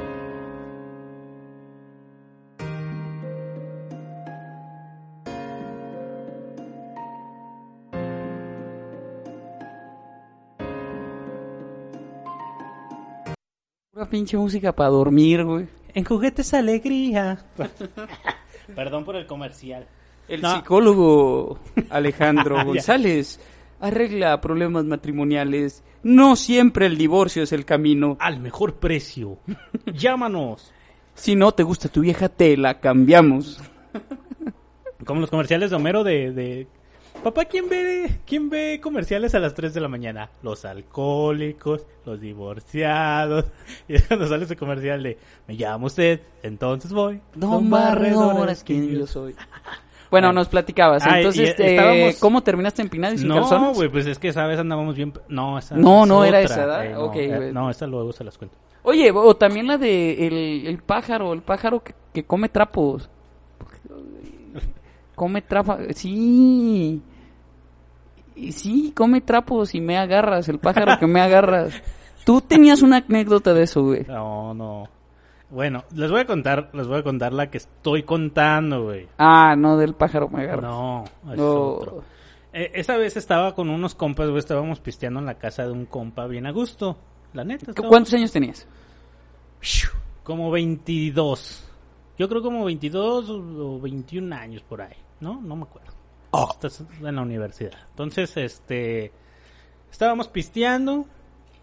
[SPEAKER 5] La pinche música para dormir, güey.
[SPEAKER 1] En juguetes alegría. Perdón por el comercial.
[SPEAKER 5] El
[SPEAKER 1] No.
[SPEAKER 5] psicólogo Alejandro
[SPEAKER 1] Ya.
[SPEAKER 5] González arregla problemas matrimoniales. No siempre el divorcio es el camino.
[SPEAKER 1] Al mejor precio. Llámanos.
[SPEAKER 5] Si no te gusta tu vieja, te la cambiamos.
[SPEAKER 1] Como los comerciales de Homero de... de... Papá, ¿quién ve, ¿quién ve comerciales a las 3 de la mañana? Los alcohólicos, los divorciados. Y es cuando sale ese comercial de... Me llama usted, entonces voy.
[SPEAKER 5] Don Barredor es quien yo soy. Bueno, nos platicabas.
[SPEAKER 1] Ah,
[SPEAKER 5] Entonces,
[SPEAKER 1] y
[SPEAKER 5] eh,
[SPEAKER 1] estábamos-
[SPEAKER 5] ¿cómo terminaste empinado y sin
[SPEAKER 1] No,
[SPEAKER 5] calzones?
[SPEAKER 1] güey, pues es que esa vez andábamos bien... No, esa
[SPEAKER 5] No,
[SPEAKER 1] es
[SPEAKER 5] no era esa, ¿verdad?
[SPEAKER 1] Eh, no,
[SPEAKER 5] Ok,
[SPEAKER 1] eh, no, esa luego se las cuento.
[SPEAKER 5] Oye, o también la de el, el pájaro, el pájaro que, que come trapos. Come trapos, sí. Y Sí, come trapos y me agarras, el pájaro que me agarras. Tú tenías una anécdota de eso, güey.
[SPEAKER 1] No, no. Bueno, les voy a contar, les voy a contar la que estoy contando, güey.
[SPEAKER 5] Ah, no, del pájaro me agarras.
[SPEAKER 1] No, es
[SPEAKER 5] No.
[SPEAKER 1] otro. Eh, esa vez estaba con unos compas, güey, estábamos pisteando en la casa de un compa bien a gusto. La neta. estábamos-
[SPEAKER 5] ¿Cuántos años tenías?
[SPEAKER 1] Como 22. Yo creo como 22 o 21 años por ahí, ¿no? No me acuerdo. Estás en la universidad. Entonces, este... Estábamos pisteando,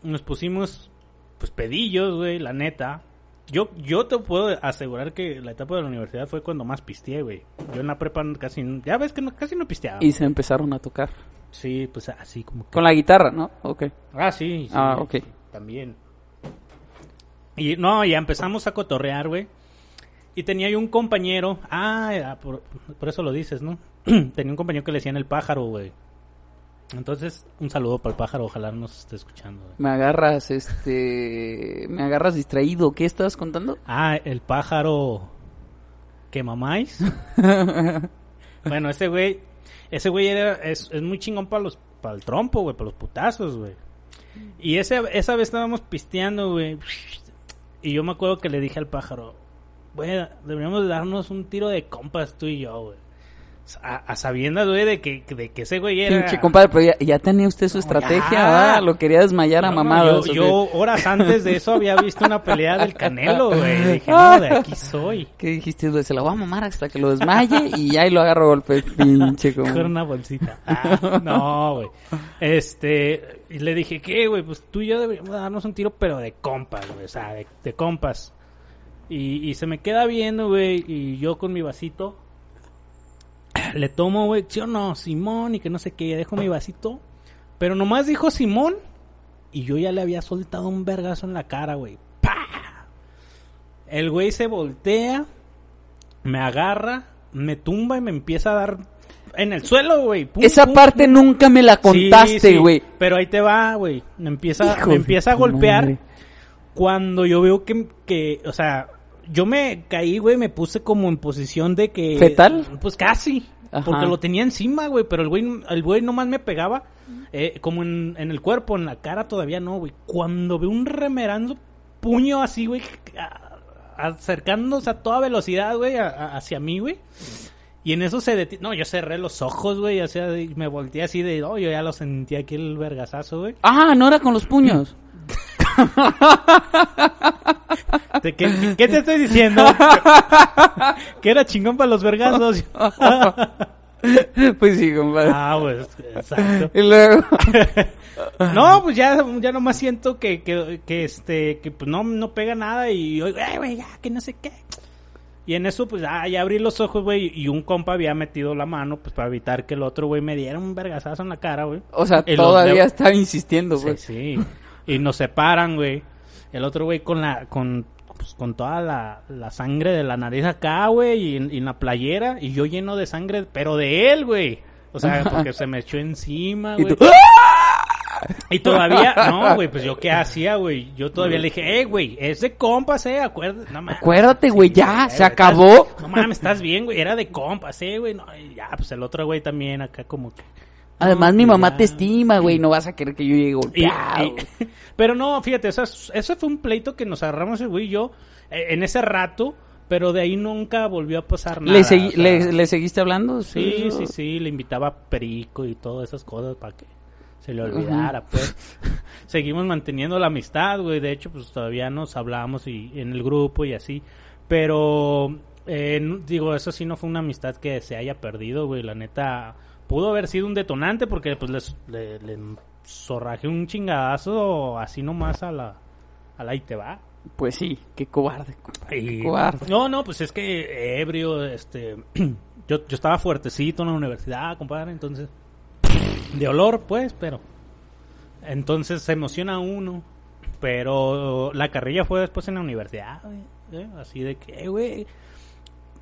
[SPEAKER 1] nos pusimos, pues, pedillos, güey, la neta. Yo, yo te puedo asegurar que la etapa de la universidad fue cuando más pisteé, güey. Yo en la prepa casi, ya ves que no- casi no pisteaba.
[SPEAKER 5] Y se empezaron a tocar.
[SPEAKER 1] Sí, pues así como que...
[SPEAKER 5] Con la guitarra, ¿no? Ok.
[SPEAKER 1] Ah, sí. sí,
[SPEAKER 5] Ah, ok.
[SPEAKER 1] sí, también. Y no, ya empezamos a cotorrear, güey. Y tenía yo un compañero. Ah, por, por eso lo dices, ¿no? tenía un compañero que le decían el pájaro, güey. Entonces, un saludo para el pájaro. Ojalá nos esté escuchando. güey.
[SPEAKER 5] Me agarras, este... Me agarras distraído. ¿Qué estabas contando?
[SPEAKER 1] Ah, el pájaro que mamáis. bueno, ese güey, ese güey era, es, es muy chingón para los, para el trompo, güey, para los putazos, güey. Y ese, esa vez estábamos pisteando, güey. Y yo me acuerdo que le dije al pájaro, güey, deberíamos de darnos un tiro de compas tú y yo, güey. A, a sabiendas, güey, de que, de que ese güey era...
[SPEAKER 5] Pinche compadre, pero ya, ya tenía usted su estrategia. ¿verdad? Lo quería desmayar a
[SPEAKER 1] no,
[SPEAKER 5] mamadas.
[SPEAKER 1] yo,
[SPEAKER 5] ¿o
[SPEAKER 1] yo horas antes de eso había visto una pelea del Canelo, güey. Dije, no, de aquí soy.
[SPEAKER 5] qué? ¿Qué dijiste? güey? Se la voy a mamar hasta que lo desmaye y ya y lo agarro a golpes, pinche como...
[SPEAKER 1] Con una bolsita. Ah, no, güey. Este, y le dije, ¿qué, güey? Pues tú y yo deberíamos darnos un tiro, pero de compas, güey. O sea, de, de compas. Y, y se me queda viendo, güey. Y yo con mi vasito. Le tomo, güey. ¿Sí o no? Simón. Y que no sé qué. Dejo mi vasito. Pero nomás dijo Simón. Y yo ya le había soltado un vergazo en la cara, güey. ¡Pah! El güey se voltea. Me agarra. Me tumba y me empieza a dar en el suelo, güey.
[SPEAKER 5] Esa
[SPEAKER 1] pum,
[SPEAKER 5] parte
[SPEAKER 1] pum.
[SPEAKER 5] nunca me la contaste,
[SPEAKER 1] sí,
[SPEAKER 5] güey.
[SPEAKER 1] Pero ahí te va, güey. Me empieza,
[SPEAKER 5] Hijo
[SPEAKER 1] me empieza a golpear
[SPEAKER 5] madre.
[SPEAKER 1] cuando yo veo que, que, o sea, yo me caí, güey, me puse como en posición de que...
[SPEAKER 5] ¿Fetal?
[SPEAKER 1] Pues casi.
[SPEAKER 5] Ajá.
[SPEAKER 1] Porque lo tenía encima, güey, pero el güey, el güey nomás me pegaba eh, como en, en el cuerpo, en la cara todavía no, güey. Cuando veo un remerando puño así, güey, acercándose a toda velocidad, güey, a- a- hacia mí, güey. Y en eso se detiene. No, yo cerré los ojos, güey. O sea, me volteé así de. Oh, yo ya lo sentí aquí el vergazazo, güey.
[SPEAKER 5] Ah, no era con los puños.
[SPEAKER 1] ¿De ¿Qué, te estoy diciendo? que era chingón para los vergazos.
[SPEAKER 5] pues sí, compadre.
[SPEAKER 1] ah, pues, exacto.
[SPEAKER 5] Y luego...
[SPEAKER 1] No, pues ya, ya nomás siento que, que, que este, que pues no, no pega nada y, oigo, "Ay, güey, ya, que no sé qué. Y en eso, pues, ah, ya abrí los ojos, güey, y un compa había metido la mano, pues, para evitar que el otro, güey, me diera un vergazazo en la cara, güey.
[SPEAKER 5] O sea, todavía
[SPEAKER 1] de-
[SPEAKER 5] estaba insistiendo,
[SPEAKER 1] Sí,
[SPEAKER 5] güey.
[SPEAKER 1] sí. Y nos separan, güey. El otro güey con la, con, pues, con toda la, la sangre de la nariz acá, güey, y, en- y en la playera, y yo lleno de sangre, pero de él, güey. O sea, porque se me echó encima, güey.
[SPEAKER 5] tú-
[SPEAKER 1] Y todavía, no, güey, pues yo qué hacía, güey. Yo todavía le dije, eh, güey, es de compas, eh, acuérdate. No.
[SPEAKER 5] Acuérdate, güey, ya, se acabó.
[SPEAKER 1] No mames, estás bien, güey, era de compas, eh, güey. No, ya, pues el otro güey también acá como que.
[SPEAKER 5] Además, mi mamá te estima, güey. No vas a querer que yo llegue golpeado.
[SPEAKER 1] y- pero no, fíjate, eso, es- eso fue un pleito que nos agarramos el güey y yo eh, en ese rato, pero de ahí nunca volvió a pasar nada.
[SPEAKER 5] ¿Le, segui-
[SPEAKER 1] o sea,
[SPEAKER 5] le, le seguiste hablando?
[SPEAKER 1] Sí, sí, sí, le invitaba a perico y todas esas cosas para que se le olvidara, pues. Seguimos manteniendo la amistad, güey. De hecho, pues todavía nos hablamos y en el grupo y así. Pero, eh, digo, eso sí no fue una amistad que se haya perdido, güey. La neta, pudo haber sido un detonante porque, pues, les, le, le zorrajé un chingadazo así nomás a la, a la y te va.
[SPEAKER 5] Pues sí, qué cobarde, compadre,
[SPEAKER 1] Y-
[SPEAKER 5] qué cobarde.
[SPEAKER 1] No, no, pues es que ebrio, este, yo, yo estaba fuertecito en la universidad, compadre, entonces, de olor, pues, pero, entonces se emociona uno, pero la carrilla fue después en la universidad, ¿eh? así de que, eh, güey,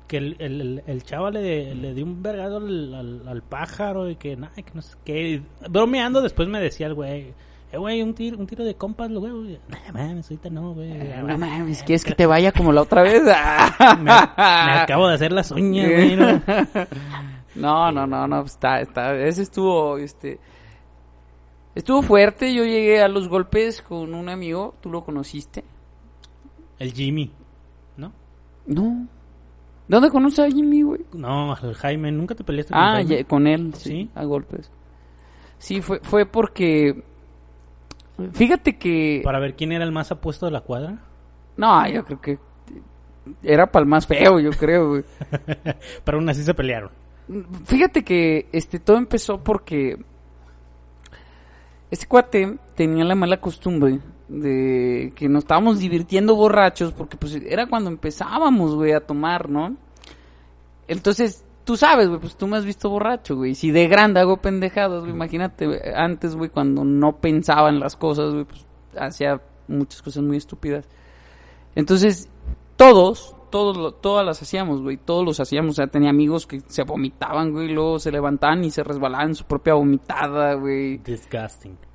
[SPEAKER 1] que el, el, el- le, le dio un vergado al, al- al pájaro y que, nada, que no sé qué, bromeando después me decía el güey, eh, güey, un tiro, un tiro de compas, güey, güey, nah, mames, ahorita no, güey,
[SPEAKER 5] Eh, No mames, ¿quieres que te vaya como la otra vez?
[SPEAKER 1] me, me acabo de hacer las uñas, güey. ¿no?
[SPEAKER 5] No, no, no, no, está, está, ese estuvo, este, estuvo fuerte, yo llegué a los golpes con un amigo, tú lo conociste,
[SPEAKER 1] El Jimmy, ¿no?
[SPEAKER 5] no, ¿dónde conoces a Jimmy, güey?
[SPEAKER 1] No, el Jaime, ¿nunca te peleaste con
[SPEAKER 5] Ah,
[SPEAKER 1] Jaime?
[SPEAKER 5] ya- con él, sí,
[SPEAKER 1] ¿Sí?
[SPEAKER 5] a golpes, sí, fue, fue porque, fíjate que,
[SPEAKER 1] Para ver quién era el más apuesto de la cuadra.
[SPEAKER 5] no, yo creo que era para el más feo, yo creo, güey.
[SPEAKER 1] Pero aún así se pelearon.
[SPEAKER 5] Fíjate que este todo empezó porque este cuate tenía la mala costumbre de que nos estábamos divirtiendo borrachos porque pues era cuando empezábamos, güey, a tomar, ¿no? Entonces, tú sabes, güey, pues tú me has visto borracho, güey. Si de grande hago pendejadas, güey, imagínate, antes, güey, cuando no pensaba en las cosas, güey, pues hacía muchas cosas muy estúpidas. Entonces, todos, todos, todas las hacíamos, güey, todos los hacíamos. O sea, tenía amigos que se vomitaban, güey, y luego se levantaban y se resbalaban en su propia vomitada, güey.
[SPEAKER 1] Disgusting.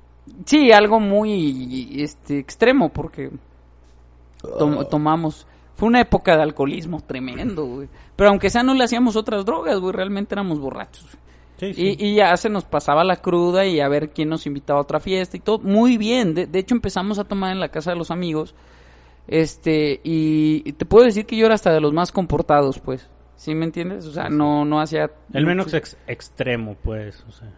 [SPEAKER 5] Sí, algo muy este extremo porque tom- tomamos. Fue una época de alcoholismo tremendo, güey. Pero aunque sea no le hacíamos otras drogas, güey, realmente éramos borrachos.
[SPEAKER 1] Sí, sí.
[SPEAKER 5] Y, y ya se nos pasaba la cruda y a ver quién nos invitaba a otra fiesta y todo. Muy bien. De, de hecho empezamos a tomar en la casa de los amigos. Este, y, y te puedo decir que yo era hasta de los más comportados, pues. ¿Sí me entiendes? O sea, no, no hacía...
[SPEAKER 1] el menos ex- extremo, pues. O sea.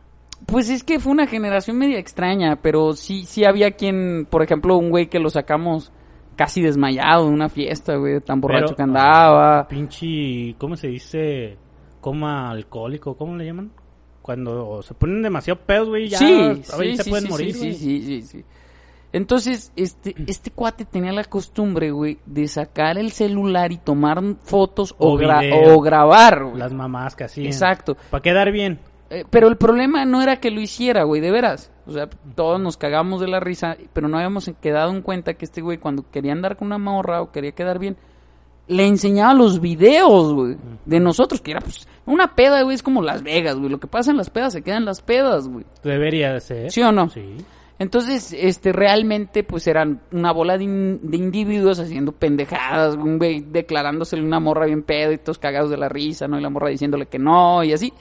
[SPEAKER 5] Pues es que fue una generación media extraña, pero sí, sí había quien, por ejemplo, un güey que lo sacamos casi desmayado en una fiesta, güey, tan borracho
[SPEAKER 1] Pero-
[SPEAKER 5] que andaba.
[SPEAKER 1] Pinche, ¿cómo se dice? Coma alcohólico, ¿cómo le llaman? Cuando se ponen demasiado pedos, güey, ya
[SPEAKER 5] sí, sí,
[SPEAKER 1] se
[SPEAKER 5] sí,
[SPEAKER 1] pueden morir,
[SPEAKER 5] sí, sí, sí, sí. Entonces, este, este cuate tenía la costumbre, güey, de sacar el celular y tomar fotos o,
[SPEAKER 1] O
[SPEAKER 5] gra- o grabar, güey.
[SPEAKER 1] Las mamás que hacían.
[SPEAKER 5] Exacto.
[SPEAKER 1] Para quedar bien.
[SPEAKER 5] Eh, pero el problema no era que lo hiciera, güey, de veras. O sea, todos nos cagamos de la risa, pero no habíamos quedado en cuenta que este güey cuando quería andar con una morra o quería quedar bien, le enseñaba los videos, güey, de nosotros, que era pues una peda, güey, es como Las Vegas, güey. Lo que pasa en las pedas se quedan las pedas, güey.
[SPEAKER 1] Debería de ser.
[SPEAKER 5] ¿Sí o no?
[SPEAKER 1] Sí.
[SPEAKER 5] Entonces, este, realmente, pues eran una bola de, in- de individuos haciendo pendejadas, un güey declarándosele una morra bien pedo y todos cagados de la risa, ¿no? Y la morra diciéndole que no y así.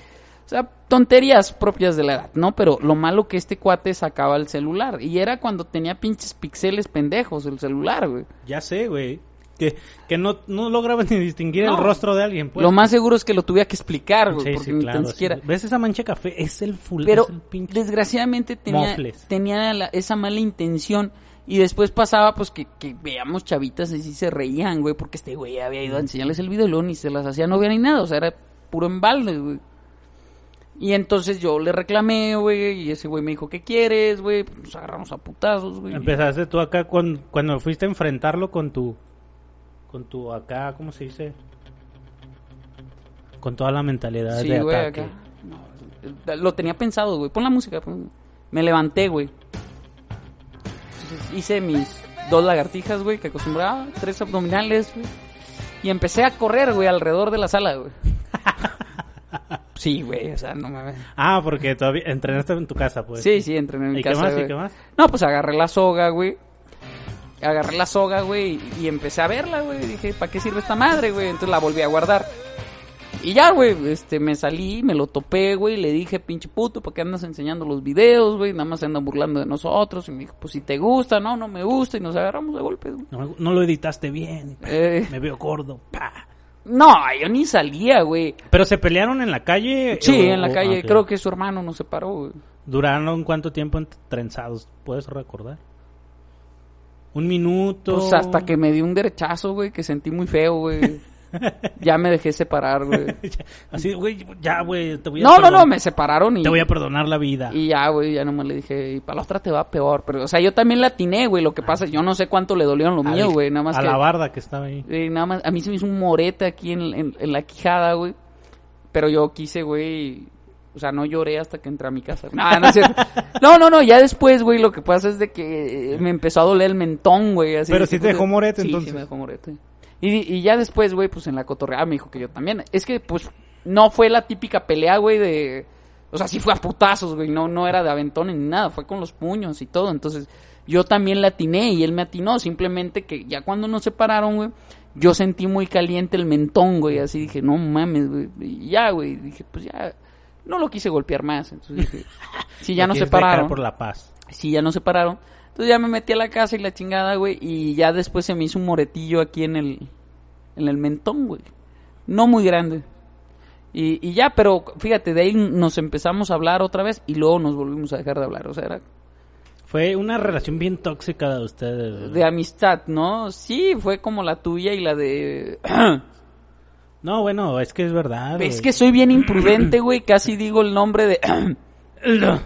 [SPEAKER 5] O sea, tonterías propias de la edad, ¿no? Pero lo malo que este cuate sacaba el celular. Y era cuando tenía pinches pixeles pendejos el celular, güey.
[SPEAKER 1] Ya sé, güey. Que, que no, no lograba ni distinguir
[SPEAKER 5] No.
[SPEAKER 1] el rostro de alguien, pues.
[SPEAKER 5] lo más seguro es que lo tuviera que explicar, güey,
[SPEAKER 1] Sí,
[SPEAKER 5] porque
[SPEAKER 1] sí,
[SPEAKER 5] ni
[SPEAKER 1] claro,
[SPEAKER 5] tan
[SPEAKER 1] sí.
[SPEAKER 5] siquiera...
[SPEAKER 1] ¿Ves esa mancha de café? Es el full,
[SPEAKER 5] Pero
[SPEAKER 1] el pinche...
[SPEAKER 5] desgraciadamente tenía,
[SPEAKER 1] Mofles.
[SPEAKER 5] tenía la- esa mala intención. Y después pasaba, pues, que, que veamos chavitas y sí se reían, güey, porque este güey había ido a enseñarles el video y luego ni se las hacía novia ni nada, o sea, era puro embalde, güey. Y entonces yo le reclamé, güey, y ese güey me dijo, ¿qué quieres, güey? Pues nos agarramos a putazos, güey.
[SPEAKER 1] Empezaste tú acá cuando, cuando fuiste a enfrentarlo con tu... Con tu acá, ¿cómo se dice? Con toda la mentalidad
[SPEAKER 5] Sí,
[SPEAKER 1] de
[SPEAKER 5] güey,
[SPEAKER 1] ataque.
[SPEAKER 5] acá. No, lo tenía pensado, güey. Pon la música. pon- Me levanté, güey. Entonces, hice mis dos lagartijas, güey, que acostumbraba, tres abdominales, güey. Y empecé a correr, güey, alrededor de la sala, güey. Sí, güey, o sea, no mames.
[SPEAKER 1] Ah, porque todavía entrenaste en tu casa, pues.
[SPEAKER 5] Sí, sí, entrené en mi
[SPEAKER 1] ¿Y qué más? ¿Y qué más?
[SPEAKER 5] No, pues agarré la soga, güey. Agarré la soga, güey, y empecé a verla, güey. Dije, ¿para qué sirve esta madre, güey? Entonces la volví a guardar. Y ya, güey, este, me salí, me lo topé, güey, le dije, pinche puto, ¿por qué andas enseñando los videos, güey? Nada más se andan burlando de nosotros. Y me dijo, pues si te gusta, no, no me gusta. Y nos agarramos de golpes, güey.
[SPEAKER 1] No, no lo editaste bien.
[SPEAKER 5] Eh,
[SPEAKER 1] Me veo gordo. pa.
[SPEAKER 5] No, yo ni salía, güey.
[SPEAKER 1] Pero se pelearon en la calle.
[SPEAKER 5] Sí,
[SPEAKER 1] o-
[SPEAKER 5] en la calle,
[SPEAKER 1] ah,
[SPEAKER 5] creo que su hermano nos separó, güey.
[SPEAKER 1] ¿Duraron cuánto tiempo en- trenzados? ¿Puedes recordar? ¿Un minuto?
[SPEAKER 5] Pues hasta que me dio un derechazo, güey, que sentí muy feo, güey. ya me dejé separar, güey.
[SPEAKER 1] Así, güey, ya, güey, te voy a
[SPEAKER 5] No, no, no, me separaron y...
[SPEAKER 1] Te voy a perdonar la vida.
[SPEAKER 5] Y ya, güey, ya nomás le dije, y para la otra te va peor. Pero, o sea, yo también la atiné, güey. Lo que pasa, yo no sé cuánto le dolieron lo mío, güey. Nada más
[SPEAKER 1] a
[SPEAKER 5] que...
[SPEAKER 1] la barda que estaba ahí.
[SPEAKER 5] eh, nada más, a mí se me hizo un morete aquí en, en- en la quijada, güey. Pero yo quise, güey. O sea, no lloré hasta que entré a mi casa. No, no es cierto. No, no, no, ya después, güey, lo que pasa es de que me empezó a doler el mentón, güey. así
[SPEAKER 1] Pero sí te dejó
[SPEAKER 5] puta,
[SPEAKER 1] morete,
[SPEAKER 5] sí,
[SPEAKER 1] entonces.
[SPEAKER 5] Sí, me dejó morete. Y, y ya después, güey, pues en la cotorreada me dijo que yo también. Es que, pues, no fue la típica pelea, güey, de... O sea, sí fue a putazos, güey. No, no era de aventones ni nada. Fue con los puños y todo. Entonces, yo también le atiné y él me atinó. Simplemente que ya cuando nos separaron, güey, yo sentí muy caliente el mentón, güey. Así dije, no mames, güey. Y ya, güey. Dije, pues ya... No lo quise golpear más. Entonces dije, si ya nos separaron
[SPEAKER 1] por la paz.
[SPEAKER 5] sí, ya nos separaron. Entonces ya me metí a la casa y la chingada, güey. Y ya después se me hizo un moretillo aquí en el, en el mentón, güey. No muy grande. Y, y ya, pero fíjate, de ahí nos empezamos a hablar otra vez y luego nos volvimos a dejar de hablar. O sea, era
[SPEAKER 1] Fue una relación bien tóxica de ustedes.
[SPEAKER 5] de amistad, ¿no? Sí, fue como la tuya y la de...
[SPEAKER 1] No, bueno, es que es verdad.
[SPEAKER 5] es
[SPEAKER 1] güey.
[SPEAKER 5] que soy bien imprudente, güey. Casi digo el nombre de...
[SPEAKER 1] Lo.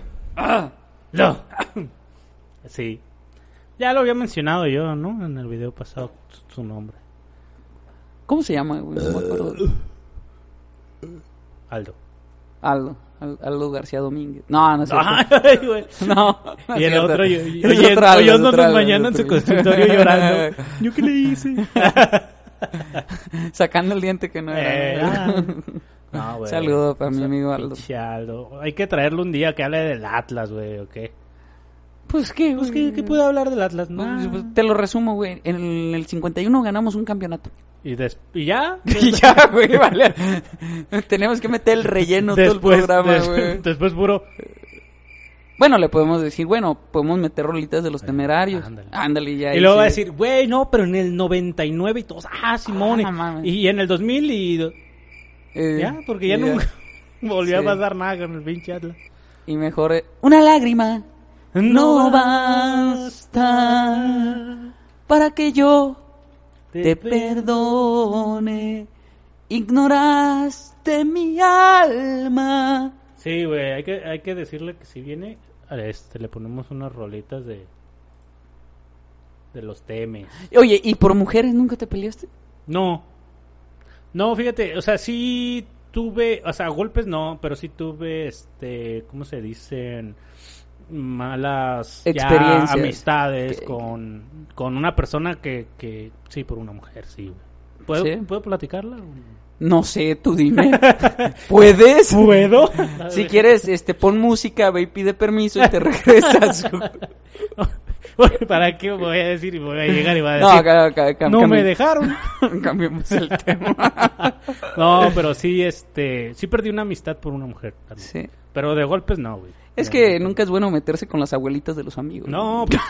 [SPEAKER 1] Lo. Sí. Ya lo había mencionado yo, ¿no? En el video pasado, su- nombre.
[SPEAKER 5] ¿Cómo se llama, güey? No me acuerdo.
[SPEAKER 1] Aldo.
[SPEAKER 5] Aldo. Al- Aldo García Domínguez. No, no
[SPEAKER 1] güey.
[SPEAKER 5] No.
[SPEAKER 1] Y el
[SPEAKER 5] cierto.
[SPEAKER 1] otro, y-
[SPEAKER 5] Es
[SPEAKER 1] y- oyendo,
[SPEAKER 5] otro Aldo, es
[SPEAKER 1] oyéndonos
[SPEAKER 5] otro Aldo,
[SPEAKER 1] mañana en su consultorio llorando. ¿Yo qué le hice?
[SPEAKER 5] Sacando el diente que no
[SPEAKER 1] Eh,
[SPEAKER 5] era.
[SPEAKER 1] ah. No, güey.
[SPEAKER 5] Saludo para mi amigo Aldo.
[SPEAKER 1] Aldo. Hay que traerlo un día que hable del Atlas, güey, ¿o qué?
[SPEAKER 5] Pues qué,
[SPEAKER 1] Pues? ¿qué, qué puede hablar del Atlas? No.
[SPEAKER 5] Pues, pues, te lo resumo, güey. En el 51 ganamos un campeonato.
[SPEAKER 1] ¿Y, des- ¿Y ya?
[SPEAKER 5] y ya, güey, vale. Tenemos que meter el relleno todo el
[SPEAKER 1] después,
[SPEAKER 5] programa,
[SPEAKER 1] des-
[SPEAKER 5] güey.
[SPEAKER 1] después puro...
[SPEAKER 5] Bueno, le podemos decir, bueno, podemos meter rolitas de los temerarios.
[SPEAKER 1] ándale.
[SPEAKER 5] Ándale, ya.
[SPEAKER 1] y luego va a decir, güey, no, pero en el 99 y todos, ah, Simón.
[SPEAKER 5] Ah,
[SPEAKER 1] y en el 2000 y...
[SPEAKER 5] Eh,
[SPEAKER 1] Ya, porque ya
[SPEAKER 5] y
[SPEAKER 1] nunca volvió
[SPEAKER 5] Sí.
[SPEAKER 1] a pasar nada con el pinche Atlas.
[SPEAKER 5] Y mejor, eh, una lágrima no basta para que yo te perdone. Ignoraste mi alma.
[SPEAKER 1] Sí, güey, hay que, hay que decirle que si viene, a este, le ponemos unas rolitas de... De los temes.
[SPEAKER 5] Oye, ¿y por mujeres nunca te peleaste?
[SPEAKER 1] No. No, fíjate, o sea, sí tuve, o sea, golpes no, pero sí tuve, este, ¿cómo se dicen? Malas ya amistades
[SPEAKER 5] Que-
[SPEAKER 1] con, con una persona que, que, sí, por una mujer, sí. ¿Puedo,
[SPEAKER 5] ¿Sí?
[SPEAKER 1] ¿Puedo platicarla?
[SPEAKER 5] No sé, tú dime. ¿Puedes?
[SPEAKER 1] ¿Puedo?
[SPEAKER 5] Si quieres, este, pon música, ve y pide permiso y te regresas.
[SPEAKER 1] ¿Para qué voy a decir? Y voy a llegar y voy a
[SPEAKER 5] no,
[SPEAKER 1] decir,
[SPEAKER 5] acá,
[SPEAKER 1] no me dejaron.
[SPEAKER 5] Cambiemos el tema.
[SPEAKER 1] No, pero sí, este, sí perdí una amistad por una mujer. también.
[SPEAKER 5] Sí.
[SPEAKER 1] Pero de golpes no, güey.
[SPEAKER 5] Es que nunca es bueno meterse con las abuelitas de los amigos.
[SPEAKER 1] No, pues,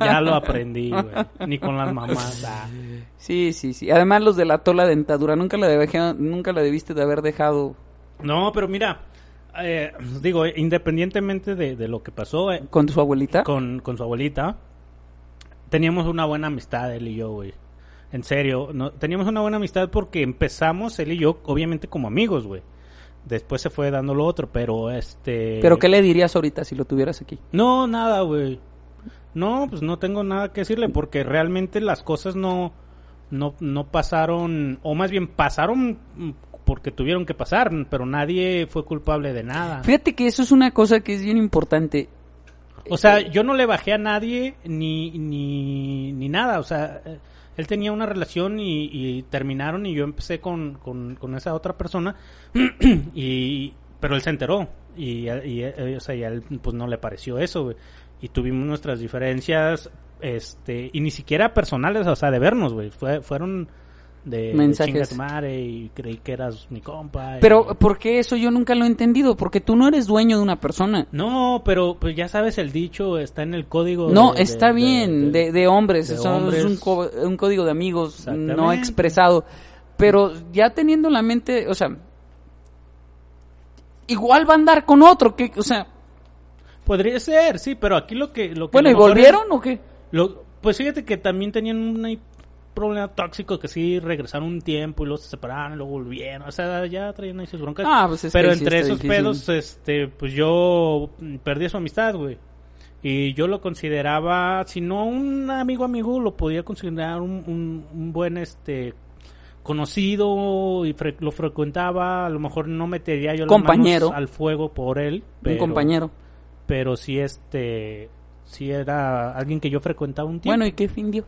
[SPEAKER 1] ya lo aprendí, güey. Ni con las mamás. ah.
[SPEAKER 5] Sí, sí, sí. Además, los de la tola dentadura, nunca la, nunca la debiste de haber dejado
[SPEAKER 1] No, pero mira, eh, digo, independientemente de, de lo que pasó eh,
[SPEAKER 5] con su abuelita.
[SPEAKER 1] con, con su abuelita, teníamos una buena amistad, él y yo, güey. En serio, no, teníamos una buena amistad porque empezamos, él y yo, obviamente como amigos, güey. Después se fue dando lo otro, pero este...
[SPEAKER 5] Pero ¿qué le dirías ahorita si lo tuvieras aquí?
[SPEAKER 1] No, nada, güey. No, pues no tengo nada que decirle porque realmente las cosas no, no, no pasaron, o más bien pasaron mm, porque tuvieron que pasar, pero nadie fue culpable de nada.
[SPEAKER 5] Fíjate que eso es una cosa que es bien importante.
[SPEAKER 1] O sea, yo no le bajé a nadie ni, ni, ni nada, o sea, eh, él tenía una relación y, terminaron y yo empecé con, con, esa otra persona, y, pero él se enteró y, y, eh, o sea, y a él pues no le pareció eso. Y tuvimos nuestras diferencias, este, y ni siquiera personales, o sea, de vernos, güey, Fue, fueron de
[SPEAKER 5] Mensajes.
[SPEAKER 1] chinga tu madre y creí que eras mi compa. y-
[SPEAKER 5] Pero ¿por qué eso yo nunca lo he entendido? Porque tú no eres dueño de una persona.
[SPEAKER 1] No, pero pues ya sabes, el dicho está en el código.
[SPEAKER 5] No,
[SPEAKER 1] de-
[SPEAKER 5] está
[SPEAKER 1] de-
[SPEAKER 5] bien,
[SPEAKER 1] de-
[SPEAKER 5] hombres, eso
[SPEAKER 1] hombres.
[SPEAKER 5] es un, co- un código de amigos no expresado. Pero ya teniendo la mente, o sea, igual va a andar con otro, que, o sea,
[SPEAKER 1] Podría ser, sí, pero aquí lo que... Lo que
[SPEAKER 5] Bueno, ¿y volvieron o qué?
[SPEAKER 1] Lo, pues fíjate que también tenían un problema tóxico que sí regresaron un tiempo y luego se separaron y luego volvieron. O sea, ya traían ahí sus broncas.
[SPEAKER 5] Ah, pues es
[SPEAKER 1] Pero entre esos
[SPEAKER 5] difícil.
[SPEAKER 1] pedos, este, pues yo perdí su amistad, güey. Y yo lo consideraba, si no un amigo amigo, lo podía considerar un, un, un buen, este, conocido y fre- lo frecuentaba. A lo mejor no metería yo las
[SPEAKER 5] Compañero.
[SPEAKER 1] manos al fuego por él. Pero,
[SPEAKER 5] Un compañero.
[SPEAKER 1] Pero sí, este, sí era alguien que yo frecuentaba un tiempo.
[SPEAKER 5] Bueno, ¿y qué fin dio?